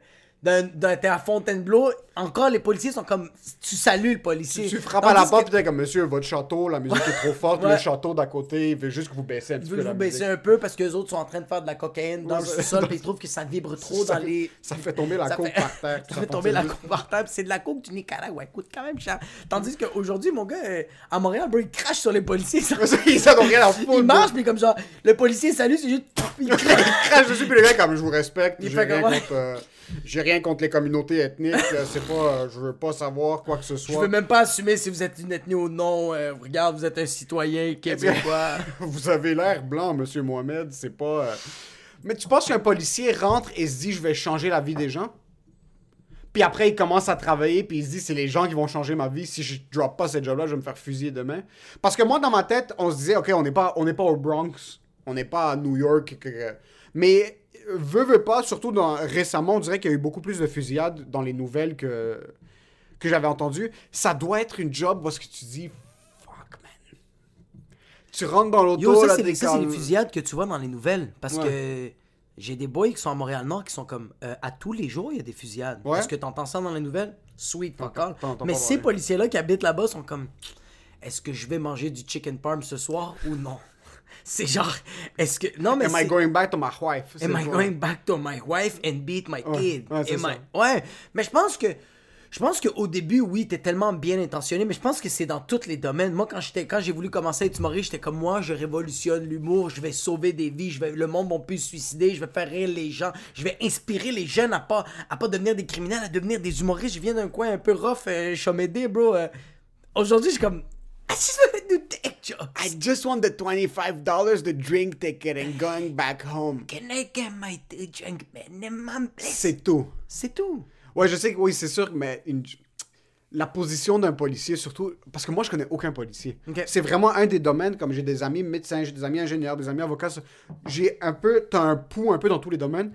t'es à Fontainebleau, encore les policiers sont comme, tu salues le policier. Tu frappes à la porte que- puis t'es comme monsieur, votre château, la musique est trop forte. Ouais. Le château d'à côté, il veut juste que vous baissez un petit peu veulent la vous musique. baisser un peu parce que les autres sont en train de faire de la cocaïne dans le sous-sol puis ils trouvent que ça vibre trop ça dans les. ça fait tomber la coke fait- par terre, *laughs* Ça ça fait tomber la coke par terre c'est de la coke du Nicaragua. Elle coûte quand même cher. Tandis qu'aujourd'hui, mon gars, euh, à Montréal, bro, il crache sur les policiers. *laughs* Ils n'ont rien à foutre. Il marche puis comme genre, le policier salut, c'est juste. *laughs* Il Il crache. dessus, puis les gars, comme je vous respecte, Il j'ai fait rien, contre, euh, j'ai rien contre les communautés ethniques, euh, c'est pas, euh, je veux pas savoir quoi que ce Je soit. veux même pas assumer si vous êtes une ethnie ou non. Euh, regarde, vous êtes un citoyen québécois. *laughs* Vous avez l'air blanc, monsieur Mohamed, c'est pas. euh, Mais tu penses qu'un policier rentre et se dit, je vais changer la vie des gens? Puis après, il commence à travailler, puis il se dit, c'est les gens qui vont changer ma vie. Si je drop pas cette job-là, je vais me faire fusiller demain. Parce que moi, dans ma tête, on se disait, OK, on n'est pas, on pas au Bronx, on n'est pas à New York. Mais, veut, veut pas, surtout dans, récemment, on dirait qu'il y a eu beaucoup plus de fusillades dans les nouvelles que, que j'avais entendues. Ça doit être une job parce que tu dis, fuck, man. Tu rentres dans l'auto, Yo, ça, c'est les, c'est les comme- fusillades que tu vois dans les nouvelles. Parce Ouais. que j'ai des boys qui sont à Montréal-Nord qui sont comme euh, à tous les jours, il y a des fusillades. Ouais. Est-ce que t'entends ça dans les nouvelles? Sweet, t'entends Mais ces policiers-là qui habitent là-bas sont comme est-ce que je vais manger du chicken parm ce soir ou non? C'est genre, est-ce que. Non, mais. Am I going back to my wife? Am I going back to my wife and beat my Ouais, kid? ouais, Am. I- Ouais, mais je pense que. Je pense qu'au début, oui, t'es tellement bien intentionné, mais je pense que c'est dans tous les domaines. Moi, quand j'étais, quand j'ai voulu commencer à être humoriste, j'étais comme moi, je révolutionne l'humour, je vais sauver des vies, je vais, le monde va plus se suicider, je vais faire rire les gens, je vais inspirer les jeunes à pas, à pas devenir des criminels, à devenir des humoristes. Je viens d'un coin un peu rough, euh, Chomédé, bro. euh. Aujourd'hui, je suis comme, *laughs* I just wanna do tech jokes. I just want the $25 the drink ticket and going back home. Can I get my two drink minimum, please? C'est tout. C'est tout. Ouais, je sais que oui, c'est sûr, mais une- la position d'un policier, surtout, parce que moi, je connais aucun policier. Ok. C'est vraiment un des domaines, comme j'ai des amis médecins, j'ai des amis ingénieurs, des amis avocats, j'ai un peu, t'as un pouls un peu dans tous les domaines.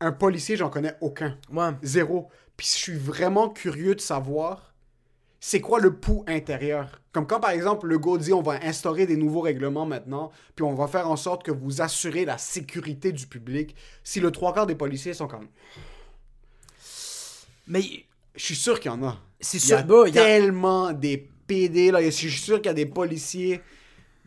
Un policier, j'en connais aucun. Ouais. Zéro. Puis je suis vraiment curieux de savoir c'est quoi le pouls intérieur? Comme quand, par exemple, le go dit on va instaurer des nouveaux règlements maintenant, puis on va faire en sorte que vous assurez la sécurité du public. Si le trois quarts des policiers sont comme. Mais Je suis sûr qu'il y en a. c'est Il y sûr, a bro, il y a- tellement des PD, là. Je suis sûr qu'il y a des policiers,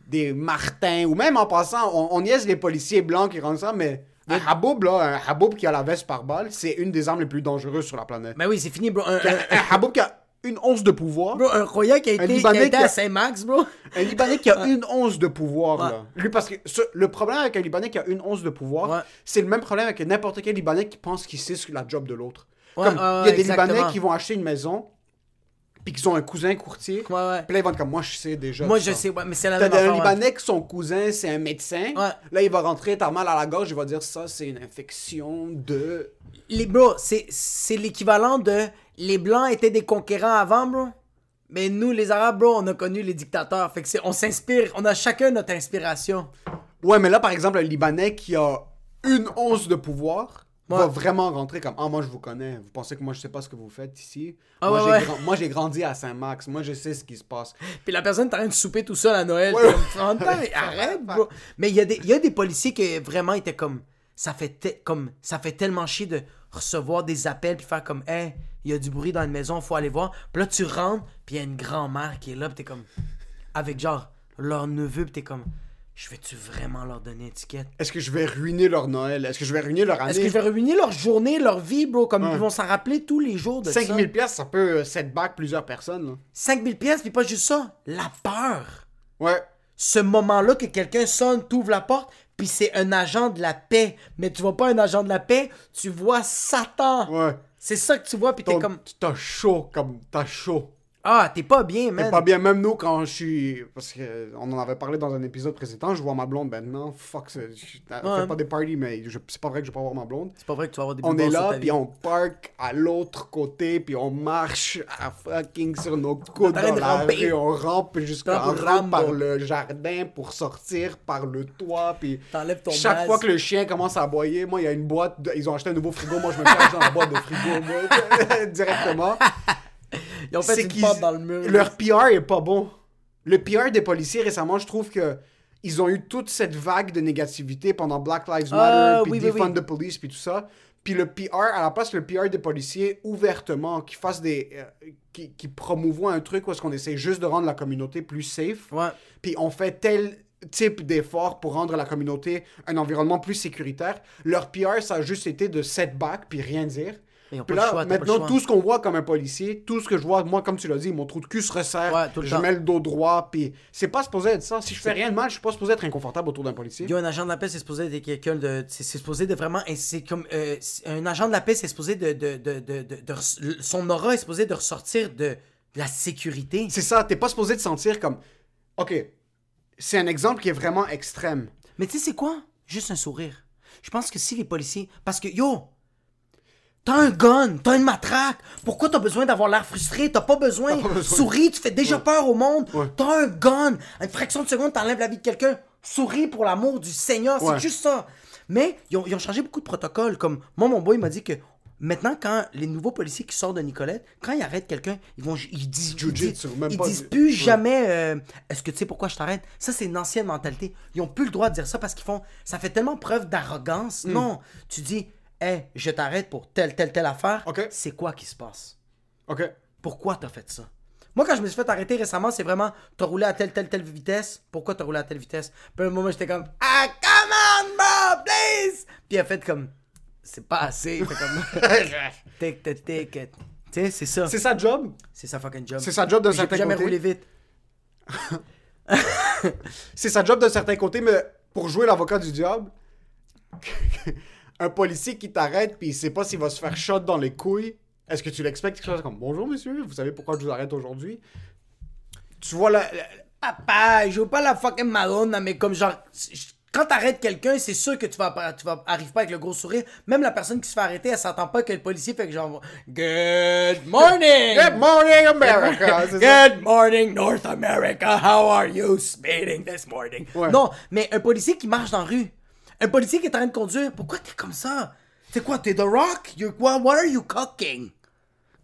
des Martins, ou même en passant, on, on niaise les policiers blancs qui rendent ça, mais un Haboub, là, un Haboub qui a la veste par balle, c'est une des armes les plus dangereuses sur la planète. Ben oui, c'est fini, bro. Un, Un, un, un Haboub qui a une once de pouvoir, bro, un Roya qui a été, qui a Libanais été qui a- à Saint-Max, bro. un Libanais qui a *laughs* une once de pouvoir, Ouais. là. Lui, parce que ce- le problème avec un Libanais qui a une once de pouvoir, Ouais. c'est le même problème avec n'importe quel Libanais qui pense qu'il sait ce que la job de l'autre. Ouais, Comme, il y a des exactement. Libanais qui vont acheter une maison, puis qui ont un cousin courtier, Ouais, ouais. puis là, ils vont être comme, moi, je sais déjà. Moi, je ça. sais, ouais, mais c'est la T'as même un affaire. ouais. Libanais que son cousin, c'est un médecin. Là, il va rentrer, t'as mal à la gorge, il va dire ça, c'est une infection de. Les bro, c'est l'équivalent de les blancs étaient des conquérants avant, bro. Mais nous, les arabes, bro, on a connu les dictateurs. Fait que c'est, on s'inspire, on a chacun notre inspiration. Ouais, mais là, par exemple, un Libanais qui a une once de pouvoir va vraiment rentrer comme Ah, moi, je vous connais. Vous pensez que moi, je sais pas ce que vous faites ici? Ah, moi, ouais, j'ai ouais. grandi à Saint-Max. Moi, je sais ce qui se passe. Puis la personne est en train de souper tout seul à Noël. Comme, temps, mais *laughs* arrête, bro. Mais il y, a des- il y a des policiers qui vraiment étaient comme. Ça fait, comme, ça fait tellement chier de recevoir des appels puis faire comme, hey, il y a du bruit dans une maison, faut aller voir. Puis là, tu rentres, puis il y a une grand-mère qui est là, puis t'es comme. Avec genre leur neveu, puis t'es comme. Je vais-tu vraiment leur donner une étiquette? Est-ce que je vais ruiner leur Noël? Est-ce que je vais ruiner leur année Est-ce que je vais ruiner leur journée, leur vie, bro? Comme ils vont s'en rappeler tous les jours de 5000 ça. pièces, ça peut euh, setback plusieurs personnes. là. 5000 pièces, puis pas juste ça. La peur. Ouais. ce moment-là que quelqu'un sonne, t'ouvre la porte, puis c'est un agent de la paix. Mais tu vois pas un agent de la paix, tu vois Satan. Ouais. C'est ça que tu vois, puis t'es comme... T'as chaud, comme. T'as chaud. Ah, t'es pas bien, man. pas bien, même nous, quand je suis. Parce qu'on en avait parlé dans un épisode précédent, je vois ma blonde maintenant. Fuck, je Ouais. fait pas des parties, mais je- c'est pas vrai que je vais pas voir ma blonde. C'est pas vrai que tu vas avoir des On est là, puis on park à l'autre côté, puis on marche à fucking sur nos coudes dans la rue. On rampe jusqu'à Rampe, par le jardin pour sortir par le toit, puis T'enlèves ton chaque masque. fois que le chien commence à aboyer, moi, il y a une boîte, de- ils ont acheté un nouveau frigo, moi, je me cache dans la boîte de frigo, moi, *laughs* directement. Ils ont fait une porte dans le mur. Leur PR est pas bon. Le PR des policiers récemment, je trouve que ils ont eu toute cette vague de négativité pendant Black Lives Matter, Ah, puis oui, oui, Defund oui. the Police, puis tout ça. Puis le PR, à la place le PR des policiers, ouvertement, qui fasse des... euh, qui, qui promouvoient un truc où est-ce qu'on essaie juste de rendre la communauté plus safe. Ouais. Puis on fait tel type d'effort pour rendre la communauté un environnement plus sécuritaire. Leur PR, ça a juste été de setback, puis rien dire. Ils ont Puis pas le là, choix, t'as pas le maintenant, choix. tout ce qu'on voit comme un policier, tout ce que je vois, moi, comme tu l'as dit, mon trou de cul se resserre, Ouais, tout le je temps. mets le dos droit, puis c'est pas supposé être ça. Si je fais rien de mal, je suis pas supposé être inconfortable autour d'un policier. Yo, un agent de la paix, c'est supposé être quelqu'un de. C'est c'est supposé de vraiment. et C'est comme. euh, c'est- un agent de la paix, c'est supposé de. de, de, de, de- de res- son aura est supposé de ressortir de, de la sécurité. C'est ça, t'es pas supposé te sentir comme. Ok, c'est un exemple qui est vraiment extrême. Mais tu sais, c'est quoi? Juste un sourire. Je pense que si les policiers. Parce que, yo, t'as un gun, t'as une matraque. Pourquoi t'as besoin d'avoir l'air frustré? T'as pas besoin. pas besoin. Souris, tu fais déjà peur au monde. Ouais. T'as un gun. À une fraction de seconde, t'enlèves la vie de quelqu'un. Souris pour l'amour du Seigneur. Ouais. C'est juste ça. Mais ils ont, ils ont changé beaucoup de protocoles. Comme moi, mon boy m'a dit que. Maintenant, quand les nouveaux policiers qui sortent de Nicolette, quand ils arrêtent quelqu'un, ils vont, ils disent, ils Jiu-jitsu, disent, même ils pas disent du- plus jamais. euh, Est-ce que tu sais pourquoi je t'arrête? Ça, c'est une ancienne mentalité. Ils ont plus le droit de dire ça parce qu'ils font. Ça fait tellement preuve d'arrogance. Hmm. Non, tu dis, hé, je t'arrête pour telle, telle, telle affaire. Ok. C'est quoi qui se passe? Ok. Pourquoi t'as fait ça? Moi, quand je me suis fait arrêter récemment, c'est vraiment, t'as roulé à telle, telle, telle vitesse. Pourquoi t'as roulé à telle vitesse? Puis à un moment, j'étais comme, ah, come on, bro, please. Puis elle a fait comme, c'est pas assez. Fait comme, *laughs* take the ticket. Tu sais, c'est ça. C'est sa job? C'est sa fucking job. C'est sa job d'un Puis J'ai certain jamais côté. roulé vite. *laughs* C'est sa job d'un certain côté, mais pour jouer l'avocat du diable, un policier qui t'arrête puis il sait pas s'il va se faire shot dans les couilles, est-ce que tu l'expectes quelque chose comme Bonjour monsieur, vous savez pourquoi je vous arrête aujourd'hui? Tu vois la, la- Papa, je veux pas la fucking Madonna, mais comme genre. Quand t'arrêtes quelqu'un, c'est sûr que tu vas, pas- tu vas arrives pas avec le gros sourire. Même la personne qui se fait arrêter, elle s'entend pas que le policier fait que genre Good morning! Good morning America. *laughs* Good morning, North America. How are you speeding this morning? Ouais. Non, mais un policier qui marche dans la rue, un policier qui est en train de conduire, pourquoi t'es comme ça? C'est quoi, t'es The Rock? You're, what, what are you cooking?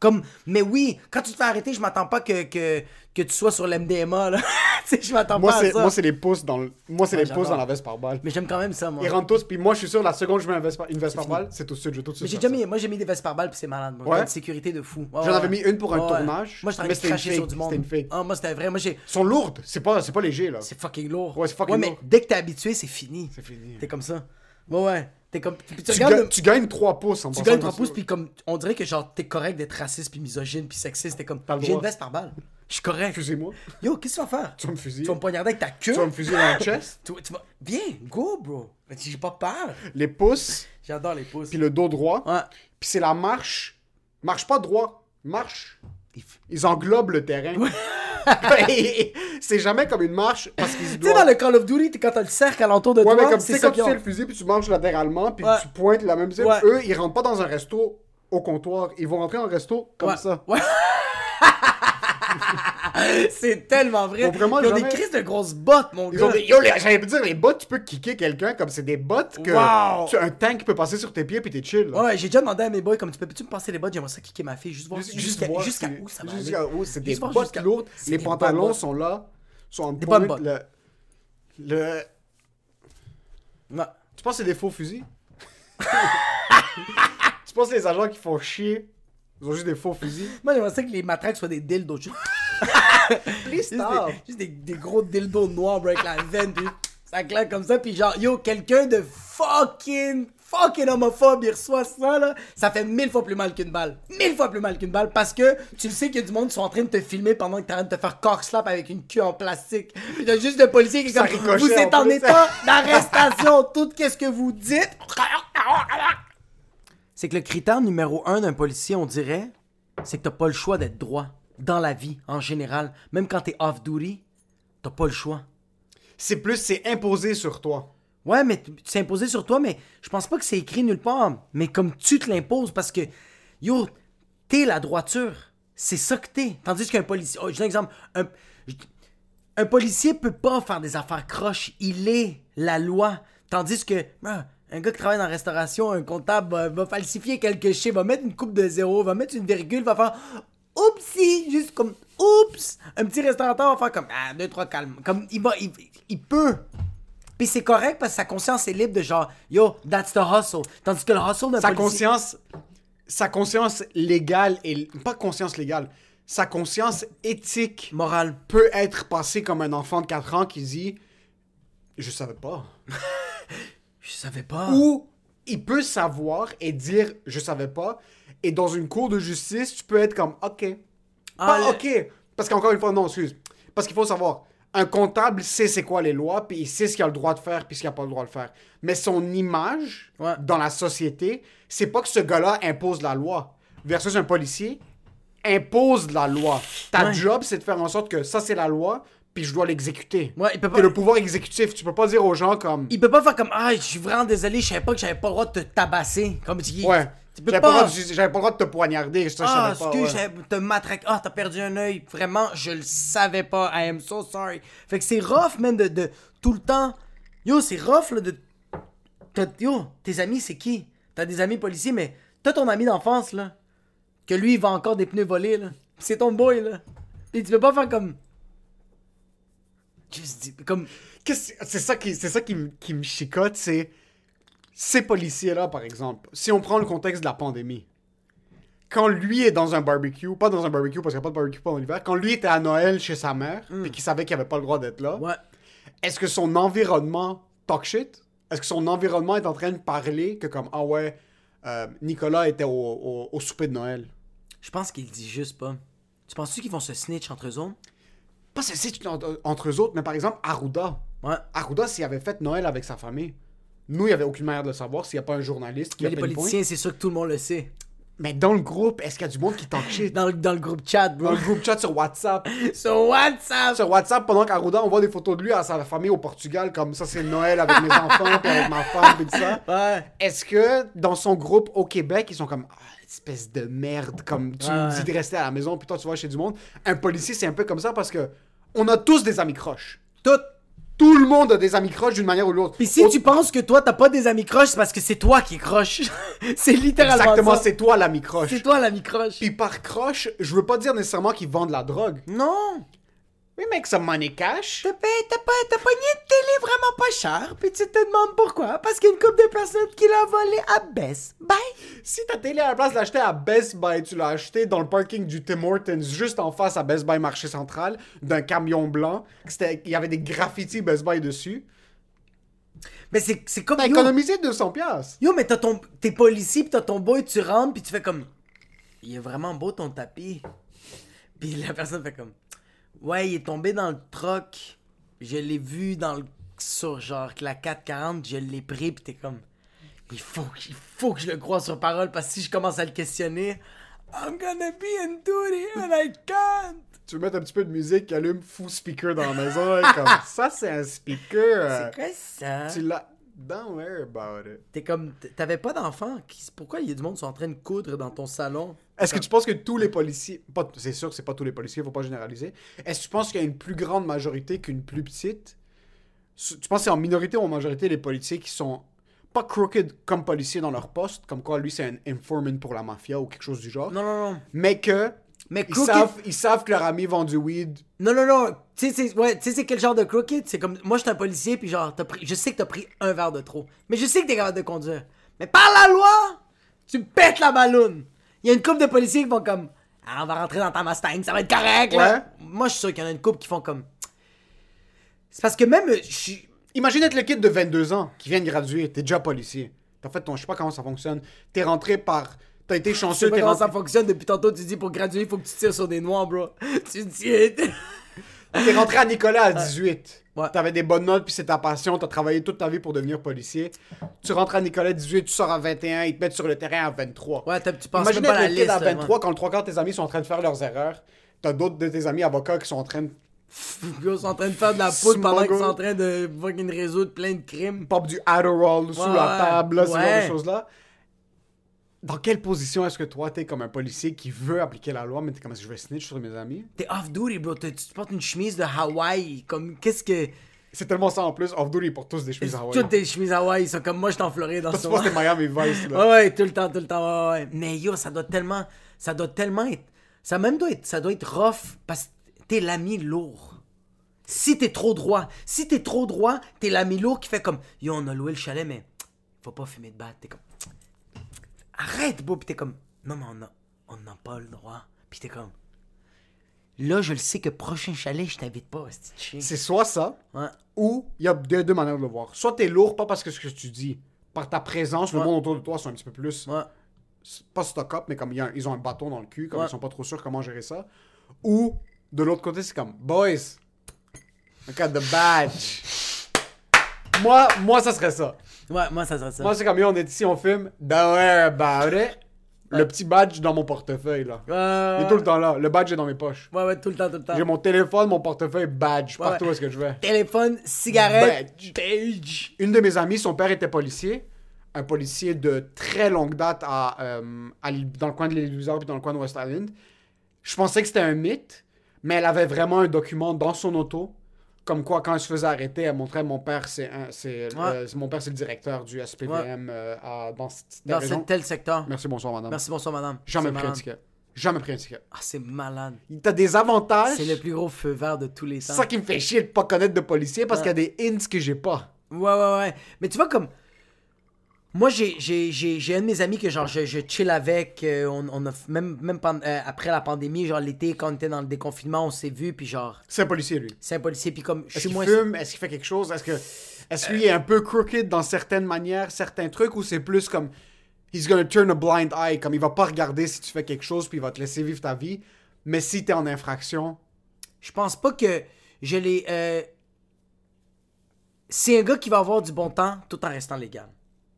Comme, mais oui, quand tu te fais arrêter, je m'attends pas que, que, que tu sois sur l'MDMA, là. *laughs* je m'attends Moi pas à c'est ça. moi c'est les pouces dans le moi c'est Ouais, les pouces dans la veste par balle. Mais j'aime quand même ça, moi. Ils rentrent tous puis moi je suis sûr la seconde je mets une veste par, une veste par balle, c'est tout de suite je tout de suite. Mais j'ai déjà mis, moi j'ai mis des vestes par balle puis c'est malade. Moi. Ouais? Une sécurité de fou. J'en ouais. avais mis une pour un tournage, Moi, je mais train de sur du monde. c'était une fake. Ah, moi, c'était vrai. Moi, j'ai. Sont lourdes, c'est pas c'est pas léger là. C'est fucking lourd. Ouais, c'est fucking mais lourd. dès que t'es habitué, c'est fini. C'est fini. T'es comme ça. Ouais, ouais. T'es comme. Puis tu, Tu, regardes ga- le- tu gagnes 3 pouces en tu gagnes le 3 dessus. pouces, puis comme. On dirait que genre, t'es correct d'être raciste, puis misogyne, puis sexiste. T'es comme. J'ai une veste par balle. Je suis correct. Fusille-moi. Yo, qu'est-ce que tu vas faire? Tu vas me fusiller. Tu vas me poignarder avec ta queue? Tu vas me fusiller dans le *laughs* chest? Tu, tu vas... Viens, go, bro. J'ai pas peur. Les pouces, J'adore les pouces. puis le dos droit. Ouais. Puis c'est la marche. Marche pas droit. Marche. Ils englobent le terrain. *laughs* c'est jamais comme une marche parce qu'ils Tu sais, dans le Call of Duty, quand t'as le cercle alentour de Ouais, mais toi, comme tu c'est ça quand tu qu'ils fais ont. le fusil, puis tu marches latéralement, puis Ouais. tu pointes la même zone. Ouais. Eux, ils rentrent pas dans un resto au comptoir. Ils vont rentrer en resto comme ça. Ouais. *laughs* *laughs* c'est tellement vrai. Vraiment Ils ont jamais- des crises de grosses bottes, mon Ils gars. ont des... Yo, les- j'allais dire, les bottes, tu peux kicker quelqu'un comme c'est des bottes que Wow. tu- un tank peut passer sur tes pieds puis t'es chill. là. Ouais, j'ai déjà demandé à mes boys, comme tu peux, peux-tu me passer les bottes, j'aimerais ça kicker ma fille, juste voir Juste, jusqu'à si- où ça va jusqu'à où, c'est des Juste bottes lourdes. Les pantalons sont là, sont en Des bonnes bottes. Le... le... Ouais. Tu penses que c'est des faux fusils? *laughs* tu penses que les agents qui font chier, ils ont juste des faux fusils? Moi, j'aimerais ça que les matraques soient des dildos. Juste, Please juste stop! des, juste des, des gros dildos noirs, bro, avec la veine, puis ça claque comme ça, puis genre, yo, quelqu'un de fucking, fucking homophobe, il reçoit ça, là, ça fait mille fois plus mal qu'une balle. Mille fois plus mal qu'une balle, parce que tu le sais qu'il y a du monde qui sont en train de te filmer pendant que t'es en train de te faire slap avec une queue en plastique. Il y a juste le policier qui est Ça comme, vous êtes en en état d'arrestation, tout qu'est-ce que vous dites? C'est que le critère numéro un d'un policier, on dirait, c'est que t'as pas le choix d'être droit. Dans la vie, en général. Même quand t'es off-duty, t'as pas le choix. C'est plus, c'est imposé sur toi. Ouais, mais c'est imposé sur toi, mais je pense pas que c'est écrit nulle part. Mais comme tu te l'imposes, parce que, yo, t'es la droiture. C'est ça que t'es. Tandis qu'un policier. Oh, j'ai un exemple. Un, un policier peut pas faire des affaires croches. Il est la loi. Tandis que ah, un gars qui travaille dans la restauration, un comptable, va, va falsifier quelque chose, va mettre une coupe de zéro, va mettre une virgule, va faire oupsie, juste comme oups. Un petit restaurateur va faire comme ah, deux, trois calmes. Comme il va, il, il peut. Puis c'est correct parce que sa conscience est libre de genre yo, that's the hustle. Tandis que le hustle d'un Sa policier- conscience, sa conscience légale, et pas conscience légale, sa conscience éthique morale. peut être passée comme un enfant de 4 ans qui dit Je savais pas. *laughs* Je savais pas. Ou il peut savoir et dire Je savais pas. Et dans une cour de justice, tu peux être comme Ok. Ah, pas ok. Parce qu'encore une fois, non, excuse. Parce qu'il faut savoir. Un comptable sait c'est quoi les lois, puis il sait ce qu'il a le droit de faire, puis ce qu'il n'a pas le droit de faire. Mais son image Ouais. dans la société, c'est pas que ce gars-là impose la loi. Versus un policier impose la loi. Ta Ouais. job, c'est de faire en sorte que ça, c'est la loi, puis je dois l'exécuter. Ouais, il peut pas- le pouvoir exécutif. Tu peux pas dire aux gens comme. Il peut pas faire comme ah, je suis vraiment désolé, je savais pas que j'avais pas le droit de te tabasser. Comme tu Ouais. J'avais pas. pas, le droit de- j'avais pas le droit de te poignarder. Je Ah, savais pas, excuse, te matraqué. Ah, t'as perdu un œil. Vraiment, je le savais pas. I am so sorry. Fait que c'est rough, man, de, de tout le temps. Yo, c'est rough, là, de. Yo, tes amis, c'est qui? T'as des amis policiers, mais t'as ton ami d'enfance, là. Que lui, il vend encore des pneus volés, là. C'est ton boy, là. Et tu peux pas faire comme. Juste dis- comme. C'est ça qui, ça qui, qui me chicote, c'est ces policiers-là, par exemple. Si on prend le contexte de la pandémie, quand lui est dans un barbecue, pas dans un barbecue parce qu'il n'y a pas de barbecue pendant l'hiver, quand lui était à Noël chez sa mère, puis qu'il savait qu'il avait pas le droit d'être là, Ouais. est-ce que son environnement talk shit? Est-ce que son environnement est en train de parler que comme, ah ouais, euh, Nicolas était au, au- au souper de Noël? Je pense qu'ils le disent juste pas. Tu penses-tu qu'ils vont se snitch entre eux autres? Pas ceci entre, entre eux autres, mais par exemple, Arruda. Ouais. Arruda, s'il avait fait Noël avec sa famille, nous, il n'y avait aucune manière de le savoir s'il n'y a pas un journaliste qui Mais a les politiciens, c'est sûr que tout le monde le sait. Mais dans le groupe, est-ce qu'il y a du monde qui talk shit? Dans le, dans le groupe chat, Dans bro. le groupe chat sur WhatsApp. *laughs* Sur WhatsApp! Sur WhatsApp, pendant qu'Arruda, on voit des photos de lui à sa famille au Portugal, comme ça, c'est Noël avec mes *laughs* enfants, puis avec ma femme, puis tout ça. Ouais. Est-ce que dans son groupe au Québec, ils sont comme ah, espèce de merde, comme tu Ouais, dis de rester à la maison, puis toi tu vas chez du monde. Un policier, c'est un peu comme ça parce que on a tous des amis croches. Tout. Tout le monde a des amis croches d'une manière ou l'autre. Puis si tu penses que toi, t'as pas des amis croches, c'est parce que c'est toi qui croche. *laughs* c'est littéralement Exactement, c'est toi l'ami croche. C'est toi l'ami croche. Puis par croche, je veux pas dire nécessairement qu'ils vendent la drogue. Non! We make some money cash. T'as pas, t'as pas, t'as pogné une télé vraiment pas chère, puis tu te demandes pourquoi? Parce qu'il y a une couple de personnes qui l'a volé à Best Buy. Si ta télé à la place de l'acheter à Best Buy, tu l'as acheté dans le parking du Tim Hortons juste en face à Best Buy Marché Central d'un camion blanc. C'était- Il y avait des graffitis Best Buy dessus. Mais c'est, c'est comme. T'as économisé 200 piastres. yo, mais t'as ton, t'es policier, puis t'as ton boy, tu rentres, puis tu fais comme. Il est vraiment beau ton tapis. Puis la personne fait comme. Ouais, il est tombé dans le troc. Je l'ai vu dans le. Sur genre la 440, je l'ai pris, puis t'es comme. Il faut, que- il faut que je le croie sur parole, parce que si je commence à le questionner. I'm gonna be in duty and I can't. Tu veux mettre un petit peu de musique allume fou speaker dans la maison. hein, comme *laughs* ça, c'est un speaker. C'est quoi ça? tu l'as. Don't worry about it. T'es comme. T'avais pas d'enfant? Pourquoi il y a du monde qui sont en train de coudre dans ton salon? Est-ce que tu penses que tous les policiers. C'est sûr que c'est pas tous les policiers, faut pas généraliser. Est-ce que tu penses qu'il y a une plus grande majorité qu'une plus petite? Tu penses que c'est en minorité ou en majorité les policiers qui sont pas crooked comme policiers dans leur poste, comme quoi lui c'est un informant pour la mafia ou quelque chose du genre, Non, non, non. mais que. Mais Ils crooked. savent, ils savent que leur ami vend du weed. Non, non, non. Tu sais, c'est ouais, quel genre de crooked? C'est comme. Moi, je suis un policier, puis genre, t'as pris, je sais que t'as pris un verre de trop. Mais je sais que t'es capable de conduire. Mais par la loi, tu me pètes la balloune. Il y a une couple de policiers qui font comme. Ah, on va rentrer dans ta Mustang, ça va être correct, là. Moi, je suis sûr qu'il y en a une couple qui font comme. C'est parce que même. Je. Imagine être le kid de 22 ans qui vient de graduer, t'es déjà policier. T'as fait ton. Je sais pas comment ça fonctionne. T'es rentré par. T'as été Je sais chanceux, pas comment rentré, ça fonctionne depuis tantôt. Tu dis pour graduer, il faut que tu tires sur des noirs, bro. *laughs* Tu tires. T'es rentré à Nicolas à 18. Ouais. T'avais des bonnes notes, puis c'est ta passion, t'as travaillé toute ta vie pour devenir policier. Tu rentres à Nicolas à 18, tu sors à 21, ils te mettent sur le terrain à 23. Ouais, t'as- tu penses Imagine même pas à la liste. kid à là, 23 quand le trois quarts de tes amis sont en train de faire leurs erreurs. T'as d'autres de tes amis avocats qui sont en train de *laughs* Ils sont en train de faire de la poudre pendant qu'ils sont en train de fucking résoudre plein de crimes. pop du Adderall sous la table, là, ce genre de choses-là. Dans quelle position est-ce que toi, t'es comme un policier qui veut appliquer la loi, mais t'es comme, est-ce que je vais snitch sur mes amis? T'es off-duty, bro. Tu portes une chemise de Hawaï. Comme, qu'est-ce que. C'est tellement ça en plus. Off-duty pour tous des chemises Hawaii. Toutes tes chemises Hawaï sont comme moi, je suis en Floride dans ce moment. t'es Miami Vice, là. *laughs* Ouais, ouais, tout le temps, tout le temps, ouais, ouais. Mais yo, ça doit tellement. Ça doit tellement être. Ça même doit être. Ça doit être rough parce que t'es l'ami lourd. Si t'es trop droit, si t'es trop droit, t'es l'ami lourd qui fait comme Yo, on a loué le chalet, mais faut pas fumer de batte. T'es comme Arrête, beau, pis t'es comme Non, mais on a, on n'a pas le droit. Pis t'es comme Là, je le sais que prochain chalet, je t'invite pas, c'est soit ça, Ouais. ou il y a deux, deux manières de le voir. Soit t'es lourd, pas parce que ce que tu dis. Par ta présence, le monde autour de toi sont un petit peu plus. Ouais. Pas stock-up, mais comme il y a un- ils ont un bâton dans le cul, comme ils sont pas trop sûrs comment gérer ça. Ou, de l'autre côté, c'est comme, boys, look at the badge. Moi, moi, ça serait ça. Ouais, moi, ça serait ça. Moi, c'est comme, yo, on est ici, on filme. Don't worry about it. Le petit badge dans mon portefeuille, là. Il est tout le temps là. Le badge est dans mes poches. ouais, ouais, tout le temps, tout le temps. J'ai mon téléphone, mon portefeuille, badge, Ouais, partout où est-ce que je vais. Téléphone, cigarette, Badge. page. Une de mes amies, son père était policier. Un policier de très longue date à, euh, à dans le coin de l'île Luzard puis dans le coin de West Island. Je pensais que c'était un mythe, mais elle avait vraiment un document dans son auto. Comme quoi, quand elle se faisait arrêter, elle montrait mon père, c'est un- c'est euh, c'est- mon père, c'est le directeur du SPVM euh, à- dans Dans tel secteur. Merci, bonsoir, madame. Merci, bonsoir, madame. Jamais C'est pris un ticket. Jamais pris un ticket. Ah, c'est malade. T'as des avantages. C'est le plus gros feu vert de tous les C'est temps. ça qui me fait chier de pas connaître de policier parce Ouais. qu'il y a des hints que j'ai pas. Ouais, ouais, ouais. Mais tu vois, comme. Moi, j'ai, un de mes amis que, genre, je, je chill avec. euh, on, on a. Même, même euh, après la pandémie, genre, l'été, quand on était dans le déconfinement, on s'est vu, puis genre, C'est un policier, lui. c'est un policier, puis comme. Je Est-ce suis qu'il fume? Est-ce qu'il fait quelque chose? Est-ce que est-ce qu'il est un peu crooked dans certaines manières, certains trucs, ou c'est plus comme he's gonna turn a blind eye. Comme il va pas regarder si tu fais quelque chose, puis il va te laisser vivre ta vie. Mais si t'es en infraction, Je pense pas que je l'ai. euh, C'est un gars qui va avoir du bon temps tout en restant légal.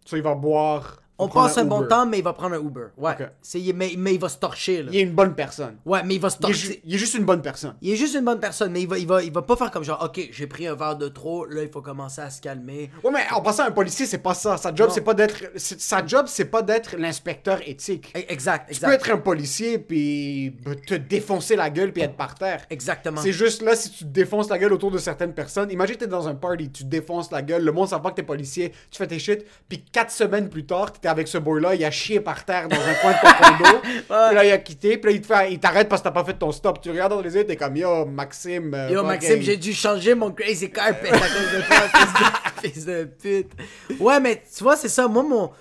Soit il va boire. On passe un, bon temps, mais il va prendre un Uber. Ouais. C'est, mais, mais il va se torcher, là. Il est une bonne personne. Ouais, mais il va se Il est, torcher. il est juste une bonne personne. Il est juste une bonne personne, mais il va, il va, il va pas faire comme genre, ok, j'ai pris un verre de trop, là, il faut commencer à se calmer. Ouais, mais en passant, un policier, c'est pas ça. Sa job, c'est pas d'être. Sa job, c'est pas d'être l'inspecteur éthique. E- Exact, Tu peux exact. être un policier, puis te défoncer la gueule, puis être par terre. Exactement. C'est juste là, si tu te défonces la gueule autour de certaines personnes, imagine t'es dans un party, tu te défonces la gueule, le monde sait pas que t'es policier, tu fais tes shit, puis quatre semaines plus tard, avec ce boy-là, il a chié par terre dans un coin de ton condo, *laughs* puis là il a quitté, puis là il te fait, il t'arrête parce que t'as pas fait ton stop, tu regardes dans les yeux, t'es comme yo Maxime. euh, Yo, fucking- Maxime, j'ai dû changer mon crazy carpet à cause de toi, fils de, *laughs* fils de pute. Ouais, mais tu vois, c'est ça. Moi, mon,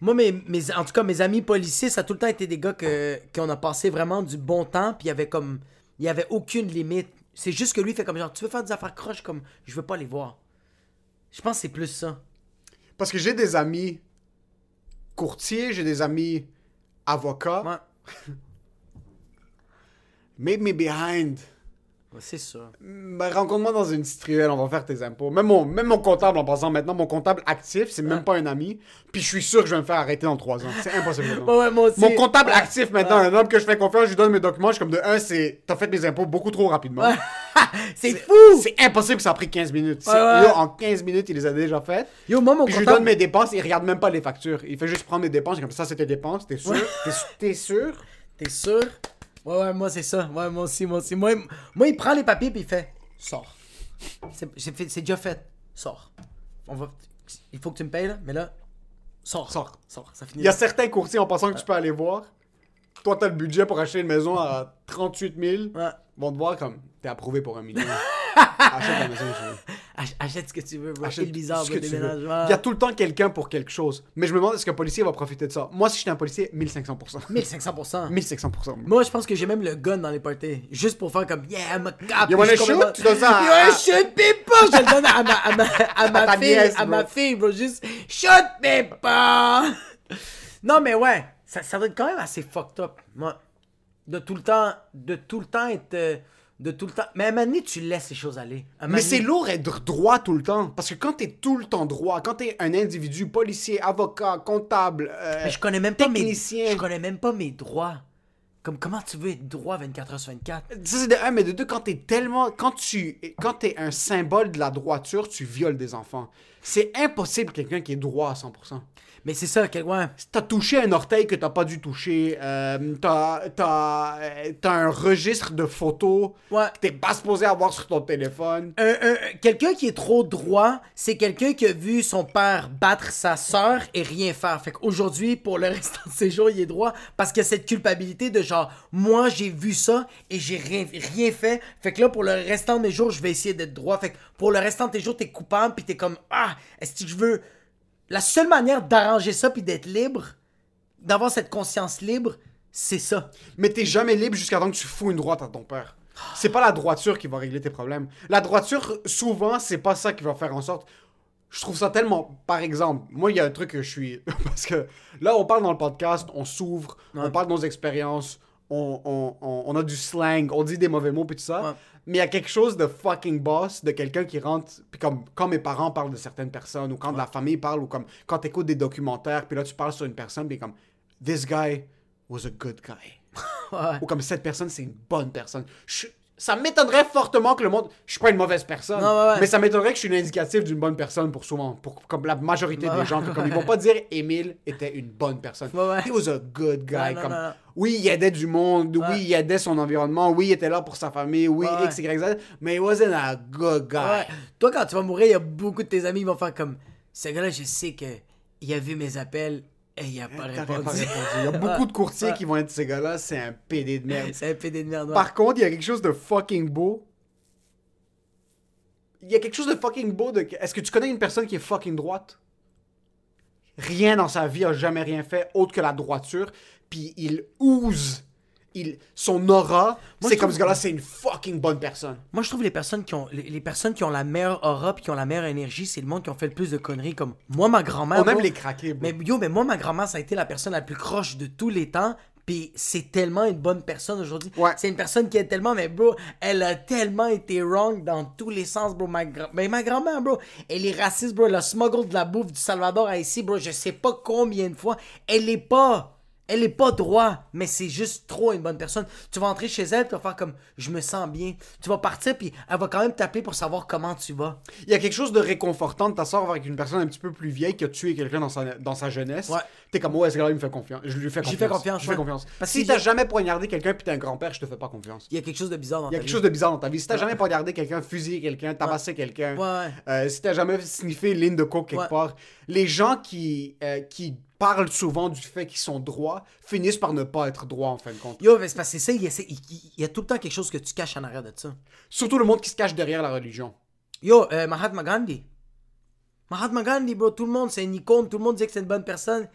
moi mes, mes- en tout cas, mes amis policiers, ça a tout le temps été des gars que, qu'on a passé vraiment du bon temps, puis il y avait comme. Il y avait aucune limite. C'est juste que lui, il fait comme genre, tu veux faire des affaires croches, comme, je veux pas les voir. Je pense que c'est plus ça. Parce que j'ai des amis courtiers, j'ai des amis avocats, Ouais, *laughs* meet me behind. C'est ça. Ben, rencontre-moi dans une petite ruelle, on va faire tes impôts. Même mon, même mon comptable, en passant maintenant, mon comptable actif, c'est même pas un ami. Puis je suis sûr que je vais me faire arrêter dans trois ans. C'est impossible. *laughs* maintenant. Ouais, ouais, moi aussi. Mon comptable actif maintenant, un homme que je fais confiance, je lui donne mes documents, je suis comme de un, c'est t'as fait mes impôts beaucoup trop rapidement. *laughs* C'est fou! C'est impossible que ça a pris 15 minutes. C'est- Ouais, ouais. yo, en 15 minutes, il les a déjà faites. Yo, moi, mon Puis je lui comptable- donne mes dépenses, il regarde même pas les factures. Il fait juste prendre mes dépenses, comme ça, c'était dépenses, t'es sûr? T'es- T'es sûr? T'es sûr? Ouais, ouais, moi c'est ça. Ouais, moi aussi, moi aussi. Moi, il- moi il prend les papiers puis il fait Sors. C'est déjà fait. Sors. On va... Il faut que tu me payes là, mais là, sors. Sors. Sors, ça finit. Il y a là. certains courtiers en passant que tu peux aller voir. Toi, t'as le budget pour acheter une maison à 38 000. Ouais. Vont te voir comme t'es approuvé pour un million. *laughs* Achète la maison, je veux. Ach- achète ce que tu veux, bro. Achète bizarre, ce bro, que tu veux. Il y a tout le temps quelqu'un pour quelque chose. Mais je me demande est-ce qu'un policier va profiter de ça? Moi, si j'étais un policier, 1500%. 1500%. 1500%. Moi, je pense que j'ai même le gun dans les parties. Juste pour faire comme Yeah, I'm a cop. You wanna complètement- shoot? Tu donnes ça à- You wanna shoot people? Je le donne à ma, à ma, à *laughs* ma ta fille, nièce, à ma fille, bro. Juste shoot people! *laughs* non, mais ouais, ça, ça doit être quand même assez fucked up. Moi, de tout le temps, de tout le temps être. De tout le temps. Mais à un moment donné, tu laisses les choses aller. Mais c'est lourd être droit tout le temps. Parce que quand t'es tout le temps droit, quand t'es un individu, policier, avocat, comptable, euh, Mais je connais même pas mes. technicien. Je connais même pas mes droits. Comme comment tu veux être droit 24h sur 24? Ça, c'est de un, mais de deux, quand t'es tellement. Quand tu. Quand t'es un symbole de la droiture, tu violes des enfants. C'est impossible quelqu'un qui est droit à 100%. Mais c'est ça, quel... ouais. T'as touché un orteil que t'as pas dû toucher. euh, t'as, euh, un registre de photos Ouais. que t'es pas supposé avoir sur ton téléphone. Un- un- quelqu'un qui est trop droit, c'est quelqu'un qui a vu son père battre sa sœur et rien faire. Fait qu'aujourd'hui, pour le *laughs* restant de ses jours, il est droit parce qu'il y a cette culpabilité de genre, moi j'ai vu ça et j'ai rien, rien fait. Fait que là, pour le restant de mes jours, je vais essayer d'être droit. Fait que pour le restant de tes jours, t'es coupable puis t'es comme, ah, est-ce que je veux. La seule manière d'arranger ça puis d'être libre, d'avoir cette conscience libre, c'est ça. Mais t'es jamais libre jusqu'à temps que tu fous une droite à ton père. C'est pas la droiture qui va régler tes problèmes. La droiture, souvent, c'est pas ça qui va faire en sorte. Je trouve ça tellement. Par exemple, moi, il y a un truc que je suis. *laughs* Parce que là, on parle dans le podcast, on s'ouvre, on parle de nos expériences, on, on- on- a du slang, on dit des mauvais mots, puis tout ça. Ouais. Mais il y a quelque chose de fucking boss, de quelqu'un qui rentre. Puis comme quand mes parents parlent de certaines personnes, ou quand de la famille parle, ou comme quand t'écoutes des documentaires, puis là, tu parles sur une personne, puis comme. This guy was a good guy *laughs* Ouais. ou comme cette personne, c'est une bonne personne. Je- ça m'étonnerait fortement que le monde. Je suis pas une mauvaise personne, Non, ouais, ouais. mais ça m'étonnerait que je suis l'indicatif d'une bonne personne pour souvent, pour comme la majorité Ouais, des gens. comme ils vont pas dire Émile était une bonne personne. He was a good guy. Comme, non, non. Oui, il aidait du monde. Oui, il aidait son environnement. Oui, il était là pour sa famille. Oui. X, Y, Z. Mais he wasn't a good guy. Toi, quand tu vas mourir, il y a beaucoup de tes amis qui vont faire comme ce gars-là, je sais que il a vu mes appels et il a pas T'aurais répondu. pas répondu. Il y a beaucoup de courtiers Ouais. qui vont être ces gars-là. C'est un PD de merde. C'est un PD de merde. ouais. Par contre, il y a quelque chose de fucking beau. Il y a quelque chose de fucking beau de. Est-ce que tu connais une personne qui est fucking droite? Rien dans sa vie a jamais rien fait autre que la droiture. Puis il ouse il, son aura, c'est comme ce gars-là, c'est une fucking bonne personne. Moi, je trouve les personnes qui ont les, les personnes qui ont la meilleure aura puis qui ont la meilleure énergie, c'est le monde qui ont fait le plus de conneries. Comme moi, ma grand-mère. On aime bro, les craquer, bro. Mais yo, mais moi, ma grand-mère, ça a été la personne la plus croche de tous les temps. Puis c'est tellement une bonne personne aujourd'hui. Ouais. C'est une personne qui est tellement, mais bro, elle a tellement été wrong dans tous les sens, bro. Ma, mais ma grand-mère, bro, elle est raciste, bro. Elle a smuggle de la bouffe du Salvador à ici, bro. Je sais pas combien de fois. Elle est pas. Elle est pas droit, mais c'est juste trop une bonne personne. Tu vas entrer chez elle, tu vas faire comme je me sens bien. Tu vas partir, puis elle va quand même t'appeler pour savoir comment tu vas. Il y a quelque chose de réconfortant de t'asseoir avec une personne un petit peu plus vieille qui a tué quelqu'un dans sa, dans sa jeunesse. Ouais. T'es comme, ouais, ce gars-là, il me fait confiance. Je lui fais confiance. J'y fais confiance, Je fais ouais. confiance. Parce si t'as jamais poignardé quelqu'un puis t'es un grand-père, je te fais pas confiance. Il y a quelque chose de bizarre dans Il y a ta quelque vie. chose de bizarre dans ta vie. Si t'as jamais poignardé quelqu'un, fusillé quelqu'un, tabassé quelqu'un, Ouais. euh, si t'as jamais sniffé ligne de coke quelque part, les gens qui, euh, qui parlent souvent du fait qu'ils sont droits finissent par ne pas être droits en fin de compte. Yo, mais c'est parce que ça, il y, a, il- il y a tout le temps quelque chose que tu caches en arrière de ça. Surtout le monde qui se cache derrière la religion. Yo, euh, Mahatma Gandhi. Mahatma Gandhi, bro, tout le monde, c'est une icône, tout le monde dit que c'est une bonne personne.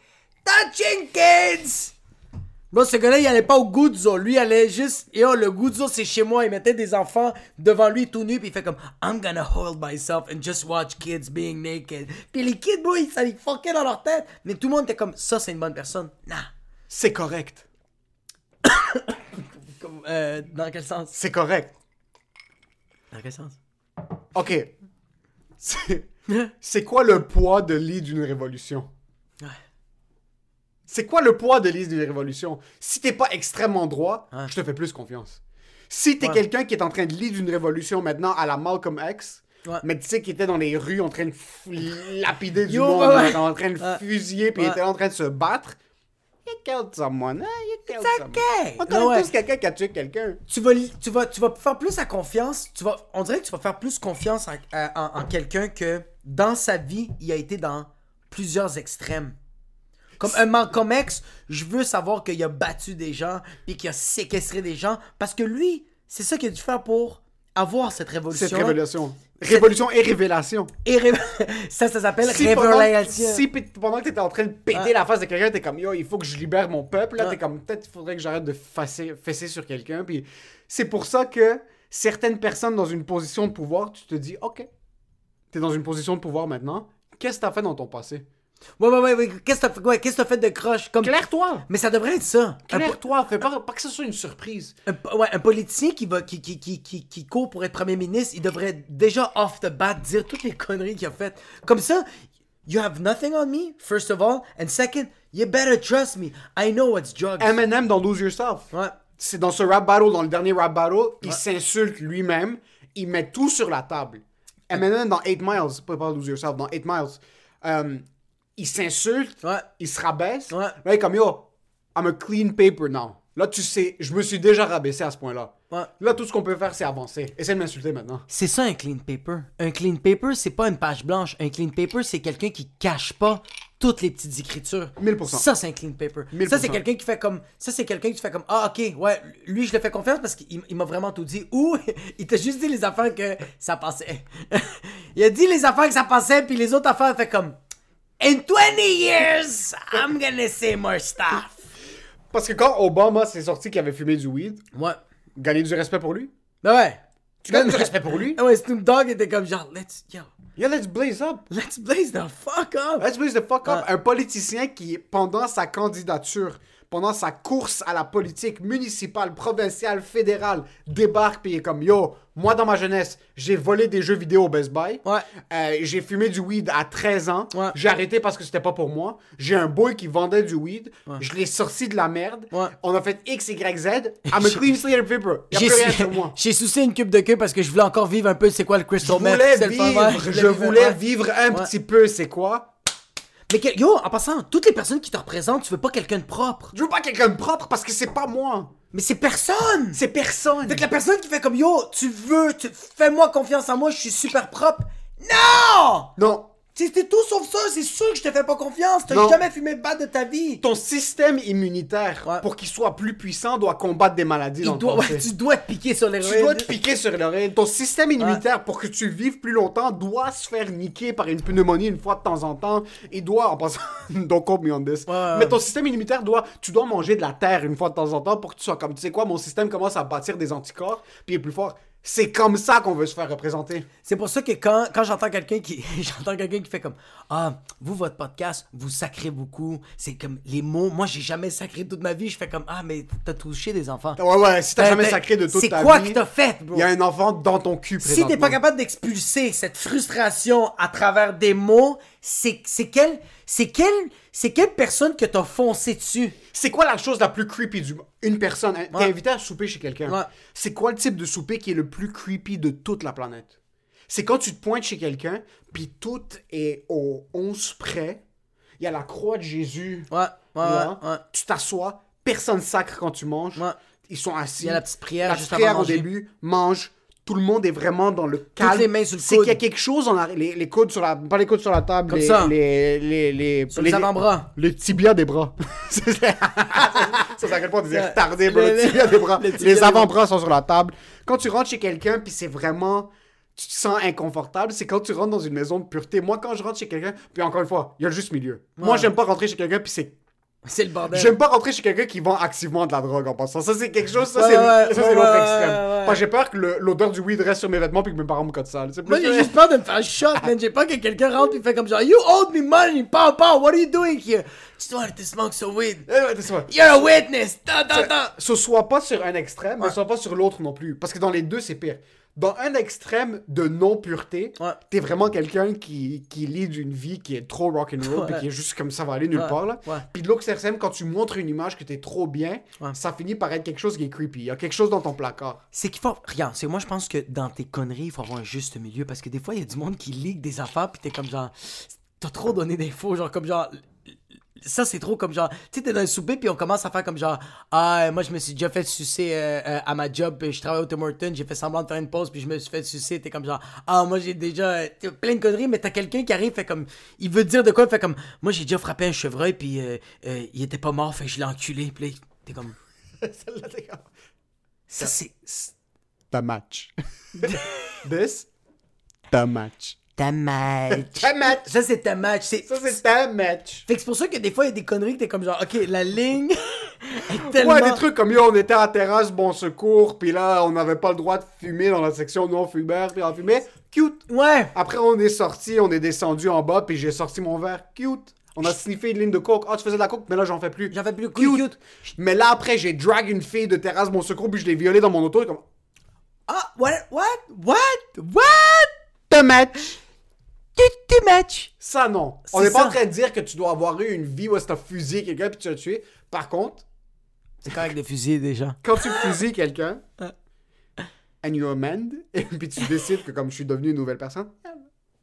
Touching kids! Bro, ce gars-là, il allait pas au Guzzo. Lui, il allait juste. Yo, le Guzzo, c'est chez moi. Il mettait des enfants devant lui tout nus, puis il fait comme I'm gonna hold myself and just watch kids being naked. Puis les kids, bro, ils- ça les fuckait dans leur tête. Mais tout le monde était comme ça, c'est une bonne personne. Nah. C'est correct. *coughs* Comme, euh, dans quel sens? C'est correct. Dans quel sens? Ok. C'est- C'est quoi le poids de lit d'une révolution? Ouais. C'est quoi le poids de lit d'une révolution? Si t'es pas extrêmement droit, Ouais. je te fais plus confiance. Si t'es Ouais. quelqu'un qui est en train de lire d'une révolution maintenant à la Malcolm X, Ouais. mais tu sais qui était dans les rues en train de lapider du Yo, monde, ouais, en train de fusiller, puis il était en train de se battre, you killed someone, hein? You killed someone. okay. On connaît Ouais, tous quelqu'un qui a tué quelqu'un. tu vas, tu vas, tu vas faire plus à confiance. Tu vas, on dirait que tu vas faire plus confiance en, à- en- en quelqu'un que dans sa vie, il a été dans plusieurs extrêmes. Comme un Malcolm X, je veux savoir qu'il a battu des gens puis qu'il a séquestré des gens parce que lui, c'est ça qu'il a dû faire pour avoir cette révolution. Cette révolution. Révolution et révélation. Et ré- *laughs* ça, ça s'appelle Si pendant, révélation. si pendant que t'étais en train de péter Ouais. la face de quelqu'un, t'es comme yo, il faut que je libère mon peuple. Là, Ouais. t'es comme peut-être il faudrait que j'arrête de fesser, fesser sur quelqu'un. Puis c'est pour ça que certaines personnes dans une position de pouvoir, tu te dis ok, t'es dans une position de pouvoir maintenant. Qu'est-ce que t'as fait dans ton passé? Ouais, ouais, ouais, ouais. Qu'est-ce que t'as fait, ouais, qu'est-ce que t'as fait de croche? Comme... Claire-toi. Mais ça devrait être ça. Claire-toi. Fais pas, pas que ce soit une surprise. un, ouais, un politicien qui, va, qui, qui, qui, qui, qui court pour être premier ministre, il devrait déjà off the bat dire toutes les conneries qu'il a faites. Comme ça, you have nothing on me, first of all, and second, you better trust me. I know what's drugs. Eminem dans Lose Yourself. Ouais. c'est dans ce rap battle, dans le dernier rap battle, il s'insulte lui-même, il met tout sur la table. Eminem dans 8 Miles, pas, pas Lose Yourself, dans 8 Miles, euh, il s'insulte, Ouais. il se rabaisse, Ouais. là il est comme yo, I'm a clean paper now. Là tu sais, je me suis déjà rabaissé à ce point-là. Ouais. Là tout ce qu'on peut faire c'est avancer. Essaie de m'insulter maintenant. C'est ça un clean paper. Un clean paper, c'est pas une page blanche. Un clean paper, c'est quelqu'un qui cache pas toutes les petites écritures. 1000%. Ça, c'est un clean paper. 1000%. Ça, c'est quelqu'un qui fait comme. Ça, c'est quelqu'un qui fait comme. Ah, ok, ouais, lui, je le fais confiance parce qu'il il m'a vraiment tout dit. Ou *laughs* il t'a juste dit les affaires que ça passait. *laughs* il a dit les affaires que ça passait, puis les autres affaires, il fait comme. In 20 years, I'm gonna say more stuff. Parce que quand Obama s'est sorti qu'il avait fumé du weed, Ouais. gagner du respect pour lui? Ben ouais. Tu gagnes du respect pour lui? Ah ouais, Snoop Dogg était comme genre, let's, yo, Yeah, let's blaze up. let's blaze the fuck up. Let's blaze the fuck up. Ouais. Un politicien qui, pendant sa candidature, pendant sa course à la politique municipale, provinciale, fédérale, débarque il est comme Yo, moi dans ma jeunesse, j'ai volé des jeux vidéo au Best Buy. Ouais. Euh, j'ai fumé du weed à 13 ans. Ouais. J'ai arrêté parce que c'était pas pour moi. J'ai un boy qui vendait du weed. Je l'ai sorti de la merde. On a fait X, Y, Z. *laughs* I'm a clean slate of paper. Y'a J'ai plus rien su- sur moi. j'ai soucié une cube de queue parce que je voulais encore vivre un peu c'est quoi le crystal meth. voulais vivre, je voulais vivre un petit peu, c'est quoi? Mais que- yo, en passant, toutes les personnes qui te représentent, tu veux pas quelqu'un de propre. Je veux pas quelqu'un de propre parce que c'est pas moi. Mais c'est personne. C'est personne. Fait que la personne qui fait comme yo, tu veux, tu fais-moi confiance en moi, je suis super propre. Non! Non, C'était tout sauf ça, c'est sûr que je te fais pas confiance. T'as jamais fumé de batte de ta vie. Ton système immunitaire, Ouais. pour qu'il soit plus puissant, doit combattre des maladies dans doit, ouais, tu dois te piquer sur les Tu dois te piquer sur l'oreille. Ton système immunitaire, pour que tu vives plus longtemps, doit se faire niquer par une pneumonie une fois de temps en temps. Il doit, en passant, *laughs* don't quote me on this. Mais ton système immunitaire doit, tu dois manger de la terre une fois de temps en temps pour que tu sois comme, tu sais quoi, mon système commence à bâtir des anticorps, puis il est plus fort. C'est comme ça qu'on veut se faire représenter. C'est pour ça que quand, quand j'entends quelqu'un qui *laughs* j'entends quelqu'un qui fait comme ah vous votre podcast vous sacrez beaucoup. C'est comme les mots. Moi j'ai jamais sacré toute ma vie. Je fais comme ah mais t'as touché des enfants. Ouais, ouais, si t'as T'as- jamais t'as- sacré de toute ta c'est quoi vie, que t'as fait bro? il y a un enfant dans ton cul si t'es pas capable d'expulser cette frustration à travers des mots c'est c'est quelle c'est quelle c'est quelle personne que t'as foncé dessus? C'est quoi la chose la plus creepy du monde? Une personne, hein, t'es Ouais. invité à souper chez quelqu'un. Ouais. C'est quoi le type de souper qui est le plus creepy de toute la planète? C'est quand tu te pointes chez quelqu'un, puis tout est au 11 près. Il y a la croix de Jésus. ouais ouais là. ouais. Tu t'assois, personne sacre quand tu manges. Ils sont assis. Il y a la petite prière La juste petite prière avant au début, mange. Tout le monde est vraiment dans le calme. les mains sur le C'est qu'il y a quelque chose. Les, les coudes sur la. Pas les coudes sur la table. Comme les, ça. Les, les, les, Sur les- les avant-bras. le tibia des bras. *laughs* *laughs* ça, c'est à quel point on disait retardé, bro. le- Le tibia des bras. Les avant-bras sont sur la table. Quand tu rentres chez quelqu'un, puis c'est vraiment. Tu te sens inconfortable, c'est quand tu rentres dans une maison de pureté. Moi, quand je rentre chez quelqu'un, puis encore une fois, il y a le juste milieu. Moi, j'aime pas rentrer chez quelqu'un, puis c'est. C'est le bordel J'aime pas rentrer chez quelqu'un qui vend activement de la drogue en passant. Ça, c'est quelque chose, ça, Ouais, c'est ouais, ça, c'est ouais, l'autre ouais, extrême. j'ai peur que l'odeur du weed reste sur mes vêtements, puis que mes parents me codent sale. Moi, j'ai juste peur de me faire shot, man. J'ai peur que quelqu'un rentre et fait comme genre, You owed me money, pow pow, what are you doing here? Just wanted to smoke some weed. Eh. You're a witness! Ta, ta, ta. Ce soit pas sur un extrême, mais soit pas sur l'autre non plus. Parce que dans les deux, c'est pire. Dans un extrême de non-pureté, Ouais. t'es vraiment quelqu'un qui, qui lit d'une vie qui est trop rock'n'roll, Ouais. puis qui est juste comme ça va aller nulle Ouais. part. Là. Puis de l'autre extrême, quand tu montres une image que t'es trop bien, ça finit par être quelque chose qui est creepy. Il y a quelque chose dans ton placard. C'est qu'il faut. Regarde, c'est moi, je pense que dans tes conneries, il faut avoir un juste milieu. Parce que des fois, il y a du monde qui ligue des affaires, puis t'es comme genre. T'as trop donné d'infos, genre comme genre. Ça, c'est trop comme genre. Tu sais, t'es dans un souper, puis on commence à faire comme genre. Ah, moi, je me suis déjà fait sucer euh, euh, à ma job, puis je travaille au Tim Hortons, j'ai fait semblant de faire une pause, puis je me suis fait sucer. T'es comme genre. Ah, moi, j'ai déjà. plein de conneries, mais t'as quelqu'un qui arrive, fait comme. Il veut dire de quoi, fait comme. Moi, j'ai déjà frappé un chevreuil, puis euh, il était pas mort, fait que je l'ai enculé, puis t'es comme. *laughs* Celle-là, t'es comme, Ça, c'est- Ta match. *laughs* This, ta match. Ta match. Ta match. Ça, c'est ta match. C'est... Ça, c'est ta match. Fait que c'est pour ça que des fois, il y a des conneries que t'es comme genre, ok, la ligne *laughs* est tellement. Ouais, des trucs comme yo, on était à la terrasse, bon secours, puis là, on n'avait pas le droit de fumer dans la section non-fumeur, puis on fumait. Cute. Ouais. Après, on est sorti, on est descendu en bas, puis j'ai sorti mon verre. Cute. On a sniffé une ligne de coke. Ah, tu faisais de la coke, mais là, j'en fais plus. J'en fais plus Cute. cute. Mais là, après, j'ai drag une fille de terrasse, bon secours, puis je l'ai violée dans mon auto. et Comme, Ah, what? What? What? What? te match. Tu tu match. Ça, non. On n'est pas en train de dire que tu dois avoir eu une vie où t'as fusillé quelqu'un, puis tu l'as tué. Par contre, C'est correct de fusiller des gens. quand tu fusilles quelqu'un, *laughs* and you amend, *laughs* et puis tu décides que comme je suis devenu une nouvelle personne,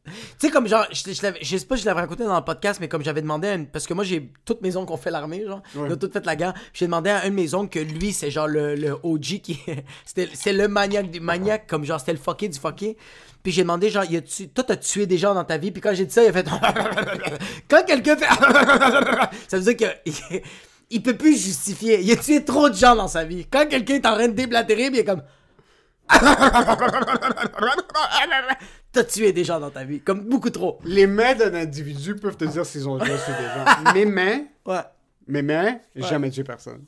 Tu sais, comme genre, je, je, je sais pas si je l'avais raconté dans le podcast, mais comme j'avais demandé à une. Parce que moi, j'ai toutes mes oncles qui ont fait l'armée, genre. Ouais. Ils ont toutes fait la guerre. J'ai demandé à un de mes oncles que lui, c'est genre le, le OG qui. *laughs* c'est le maniaque du maniaque, comme genre, c'était le fucké du fucké. Puis j'ai demandé, genre, y toi, t'as tué des gens dans ta vie? Puis quand j'ai dit ça, il a fait. *laughs* quand quelqu'un fait. *laughs* ça veut dire que. *laughs* Il peut plus justifier. Il a tué trop de gens dans sa vie. Quand quelqu'un est en train de déblatérer, il est comme. T'as tué des gens dans ta vie. Comme beaucoup trop. les mains d'un individu peuvent te dire s'ils ont déjà tué des gens. Mes mains, Ouais. mes mains, j'ai jamais tué personne.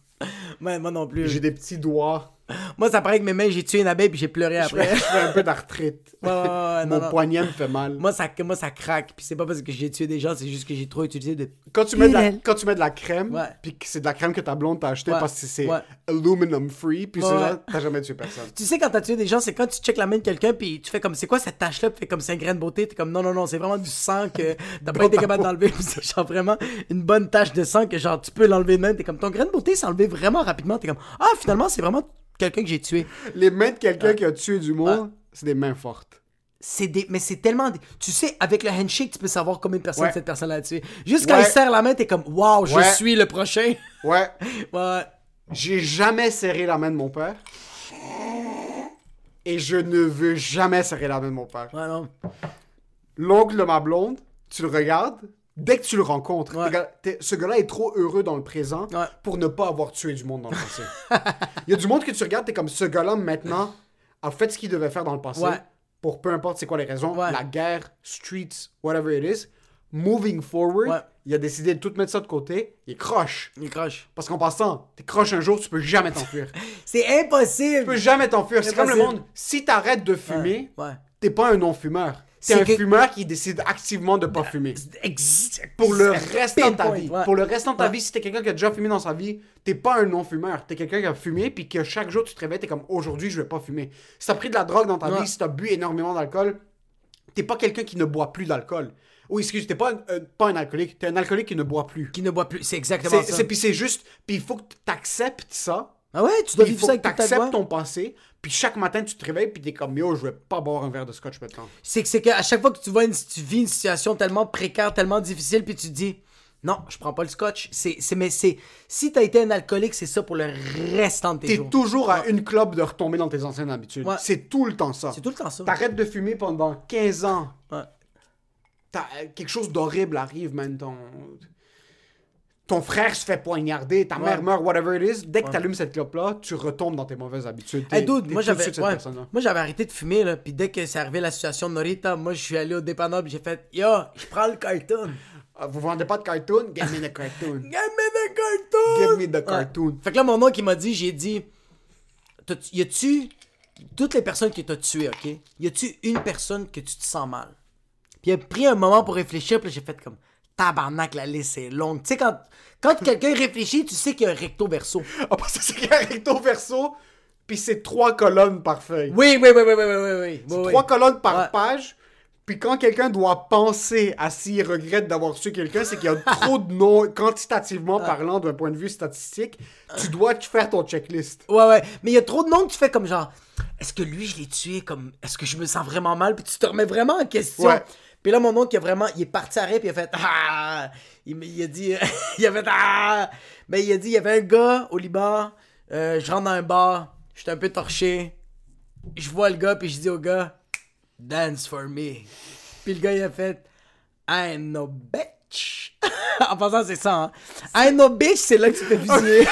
Ouais, moi non plus. J'ai des petits doigts. *laughs* Moi, ça paraît que mes mains, j'ai tué une abeille puis j'ai pleuré après. je fais un peu d'arthrite. *laughs* Non, Mon non. poignet me fait mal. Moi ça, moi, ça craque. Puis c'est pas parce que j'ai tué des gens, c'est juste que j'ai trop utilisé de. Quand tu, mets de la, quand tu mets de la crème, Ouais. puis que c'est de la crème que ta blonde t'a acheté Ouais. parce que c'est Ouais. aluminum free, puis Ouais, c'est ouais. genre, t'as jamais tué personne. Tu sais, quand t'as tué des gens, c'est quand tu checkes la main de quelqu'un puis tu fais comme, c'est quoi cette tache-là? Puis tu fais comme, c'est un grain de beauté. T'es comme, non, non, non, c'est vraiment du sang que t'as pas été capable d'enlever. *laughs* C'est genre vraiment une bonne tache de sang que genre tu peux l'enlever de même. T'es comme, ton grain de beauté s'est enlevé vraiment rapidement. T'es comme, ah, finalement, c'est vraiment quelqu'un que j'ai tué. Les mains de quelqu'un qui a tué du monde, Ouais. c'est des mains fortes. C'est des... Mais c'est tellement... des- Tu sais, avec le handshake, tu peux savoir combien de personnes Ouais. cette personne a tué. Juste quand Ouais. il serre la main, t'es comme, waouh, je Ouais. suis le prochain. *laughs* Ouais. ouais. J'ai jamais serré la main de mon père. Et je ne veux jamais serrer la main de mon père. Ouais, non. L'oncle de ma blonde, tu le regardes, dès que tu le rencontres, Ouais. ce gars-là est trop heureux dans le présent Ouais. pour ne pas avoir tué du monde dans le passé. Il y a du monde que tu regardes, t'es comme ce gars-là maintenant a fait ce qu'il devait faire dans le passé Ouais. pour peu importe c'est quoi les raisons, la guerre, streets, whatever it is. Moving forward, il a décidé de tout mettre ça de côté, il croche. Il croche. Parce qu'en passant, t'es croche un jour, tu peux jamais t'enfuir. tu *laughs* C'est impossible. peux jamais t'enfuir. C'est comme le monde. Si t'arrêtes de fumer, t'es pas un non-fumeur. C'est un que- fumeur qui décide activement de pas fumer. Ex- Pour le restant de ta vie. ouais. Pour le restant de ta Ouais. vie, si t'es quelqu'un qui a déjà fumé dans sa vie, t'es pas un non-fumeur. T'es quelqu'un qui a fumé, puis que chaque jour tu te réveilles, t'es comme aujourd'hui, je vais pas fumer. Si t'as pris de la drogue dans ta Ouais. vie, si t'as bu énormément d'alcool, t'es pas quelqu'un qui ne boit plus d'alcool. Oui, excuse, t'es pas un, pas un alcoolique, t'es un alcoolique qui ne boit plus. Qui ne boit plus. C'est exactement ça. puis c'est juste, puis il faut que t'acceptes ça, Ah ouais, tu dois puis vivre faut ça que avec ta voix. ton passé, puis chaque matin tu te réveilles, puis t'es comme yo, je vais pas boire un verre de scotch maintenant. C'est que c'est qu'à chaque fois que tu vois une, tu vis une situation tellement précaire, tellement difficile, puis tu te dis non, je prends pas le scotch. C'est, c'est, mais c'est, si t'as été un alcoolique, c'est ça pour le restant de tes T'es jours. toujours à une clope de retomber dans tes anciennes habitudes. Ouais. C'est tout le temps ça. C'est tout le temps ça. T'arrêtes de fumer pendant 15 ans. Ouais. T'as- quelque chose d'horrible arrive, man. Ton... ton frère se fait poignarder, ta Ouais. mère meurt, whatever it is. Dès que Ouais. t'allumes cette clope-là, tu retombes dans tes mauvaises habitudes. Hey dude, moi j'avais, ouais, moi arrêté de fumer là, puis dès que c'est arrivé la situation de Norita, moi je suis allé au dépanneur, j'ai fait yo, je prends le cartoon. Ah, vous vendez pas de cartoon? Give me the cartoon. *laughs* Give me the cartoon. Give me the cartoon. Fait que là mon oncle il m'a dit, j'ai dit, y a-tu toutes les personnes que t'as tuées, ok? Y a-tu une personne que tu te sens mal? Puis il a pris un moment pour réfléchir, puis j'ai fait comme tabarnak, la liste est longue. Tu sais quand quand quelqu'un réfléchit, tu sais qu'il y a un recto verso. Ah, parce que c'est qu'il y a un recto verso, puis c'est trois colonnes par feuille. Oui, oui, oui, oui, oui, oui, oui, oui. Trois colonnes par Ouais. page. Puis quand quelqu'un doit penser à s'il regrette d'avoir tué quelqu'un, c'est qu'il y a trop de noms, *laughs* quantitativement parlant, d'un point de vue statistique, tu dois faire ton checklist. Ouais, ouais. Mais il y a trop de noms que tu fais comme genre, est-ce que lui, je l'ai tué comme, est-ce que je me sens vraiment mal? Puis tu te remets vraiment en question. Ouais. Puis là, mon oncle, il a vraiment, il est parti à rire, puis il a fait, ah! Il, il a dit, *laughs* il a fait, ah! Ben, il a dit, il y avait un gars au Liban, euh, je rentre dans un bar, j'étais un peu torché. Je vois le gars, puis je dis au gars, dance for me. Puis le gars, il a fait, I ain't no bitch. *laughs* en passant, c'est ça, hein. I ain't no bitch, c'est là que tu te fais *laughs* fusiller.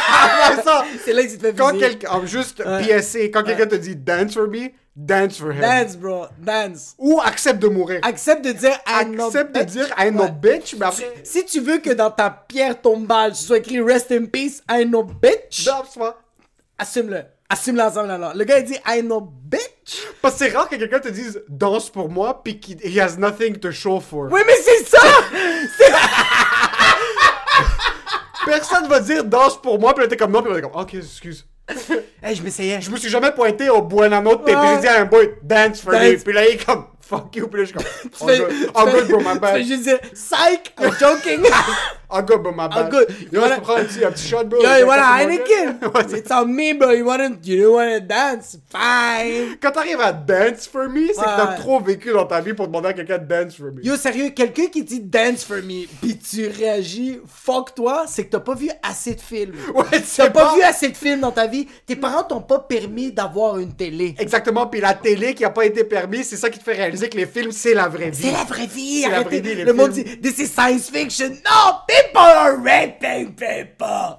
C'est là que tu te fais quand quelqu'un, en juste. PSC, quand quelqu'un te dit dance for me, dance for him. Dance, bro, dance. Ou accepte de mourir. Accepte de dire I ain't no Accepte de dire I ain't no bitch, mais après, Si tu veux que dans ta pierre tombale, ce soit écrit Rest in peace, I ain't no bitch, assume-le. Assume-le ensemble alors. Le gars il dit I ain't no bitch. Parce que c'est rare que quelqu'un te dise danse pour moi, puis qu'il he has nothing to show for. Oui, mais c'est ça! *laughs* Personne va dire danse pour moi, puis là t'es comme non, puis là t'es comme ok, excuse. *laughs* hey, je m'essayais. Je me suis jamais pointé au Buenano de Ouais. j'ai dit à un boy dance for me, Dance. puis là il est comme fuck you, puis là je suis comme *laughs* Tu oh good, oh good bro, my bad. juste dire Psych, I'm joking. *laughs* Oh good bro, my bad. good. Yo, Voilà. je peux prendre un petit, shot bro. Yo, you want a Café Heineken? *laughs* It's on me, bro. You wanna, you don't wanna dance? Fine. *laughs* Quand t'arrives à dance for me, c'est que t'as trop vécu dans ta vie pour demander à quelqu'un de dance for me. Yo, sérieux, quelqu'un qui dit dance for me, pis tu réagis, fuck toi, c'est que t'as pas vu assez de films. *laughs* Ouais, T'as pas pas vu assez de films dans ta vie. Tes parents t'ont pas permis d'avoir une télé. Exactement, puis la télé qui a pas été permise, c'est ça qui te fait réaliser que les films c'est la vraie vie. C'est la vraie vie. La Arrêtez. vraie vie, les Le monde dit, this is science fiction. No, people are raping people.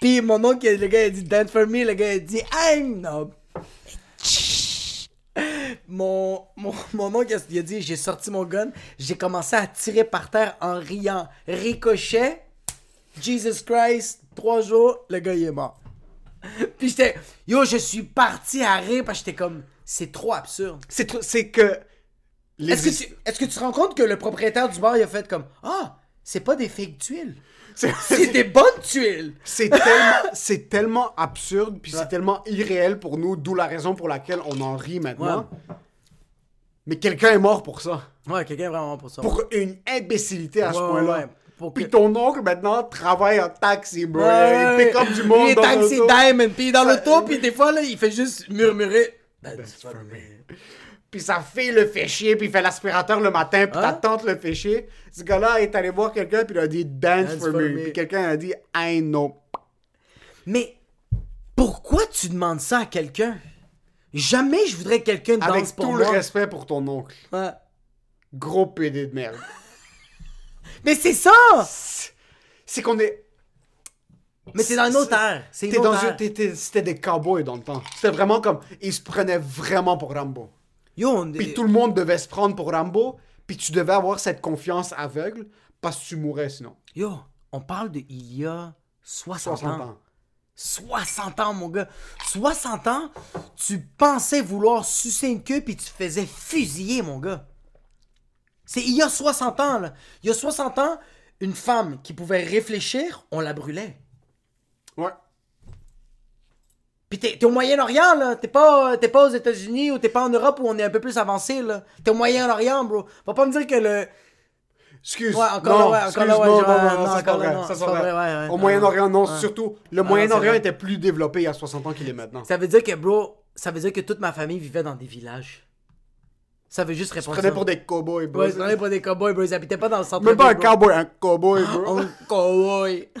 Puis mon oncle, le gars, il dit dance for me. Le gars, il dit I'm no. Mon, mon, mon oncle, il a dit j'ai sorti mon gun, j'ai commencé à tirer par terre en riant. Ricochet, Jesus Christ, trois jours, le gars il est mort. Puis j'étais, yo, je suis parti à rire parce que j'étais comme, c'est trop absurde. C'est que les Est-ce que, tu, est-ce que tu te rends compte que le propriétaire du bar, il a fait comme Ah, c'est pas des fake tuiles. c'est- des bonnes tuiles. c'est tellement absurde puis c'est tellement irréel pour nous, d'où la raison pour laquelle on en rit maintenant. Mais quelqu'un est mort pour ça. Ouais, quelqu'un est vraiment pour ça. Pour une imbécilité à ce Ouais, point-là. que- Puis ton oncle maintenant travaille en taxi, bro. Il pick up du monde Il est dans taxi diamond. Puis dans l'auto, puis des fois, là, il fait juste murmurer. That's for me. Puis sa fille le fait chier, puis il fait l'aspirateur le matin, puis ta Hein? tante le fait chier. Ce gars-là est allé voir quelqu'un, puis il a dit dance, Dance for, me. me. Puis quelqu'un a dit I know. Mais pourquoi tu demandes ça à quelqu'un? Jamais je voudrais que quelqu'un danse Avec pour tout moi. le respect pour ton oncle. Ouais. Gros PD de merde. *laughs* Mais c'est ça! C'est qu'on est. Mais c'est dans une autre ère. C'était des cowboys dans le temps. C'était vraiment comme. Ils se prenaient vraiment pour Rambo. Yo, on Puis tout le monde devait se prendre pour Rambo. Puis tu devais avoir cette confiance aveugle parce que tu mourrais sinon. Yo, on parle de il y a 60, 60 ans. ans. 60 ans, mon gars. 60 ans, tu pensais vouloir sucer une queue puis tu te faisais fusiller, mon gars. C'est il y a 60 ans, là. Il y a 60 ans, une femme qui pouvait réfléchir, on la brûlait. Ouais. Puis t'es, au Moyen-Orient, là. T'es pas, pas aux États-Unis ou t'es pas en Europe où on est un peu plus avancé, là. T'es au Moyen-Orient, bro. Va pas me dire que le. Excuse. Ouais, encore non, là, ouais, encore là, ouais, non, je- non, non, ça, non, pas encore là, non, ça, vrai. vrai, ouais, ouais, Au Moyen-Orient, non, ouais. surtout. Le c'est Moyen-Orient était plus développé il y a 60 ans qu'il est maintenant. Ça veut dire que, bro, ça veut dire que toute ma famille vivait dans des villages. Ça veut juste répondre. Prenez ça. pour des cowboys, bro. Ouais, ils se prenaient pour des cowboys, bro. Ils habitaient pas dans le centre Même pas un cowboy, un cowboy, bro. Un cowboy. *laughs*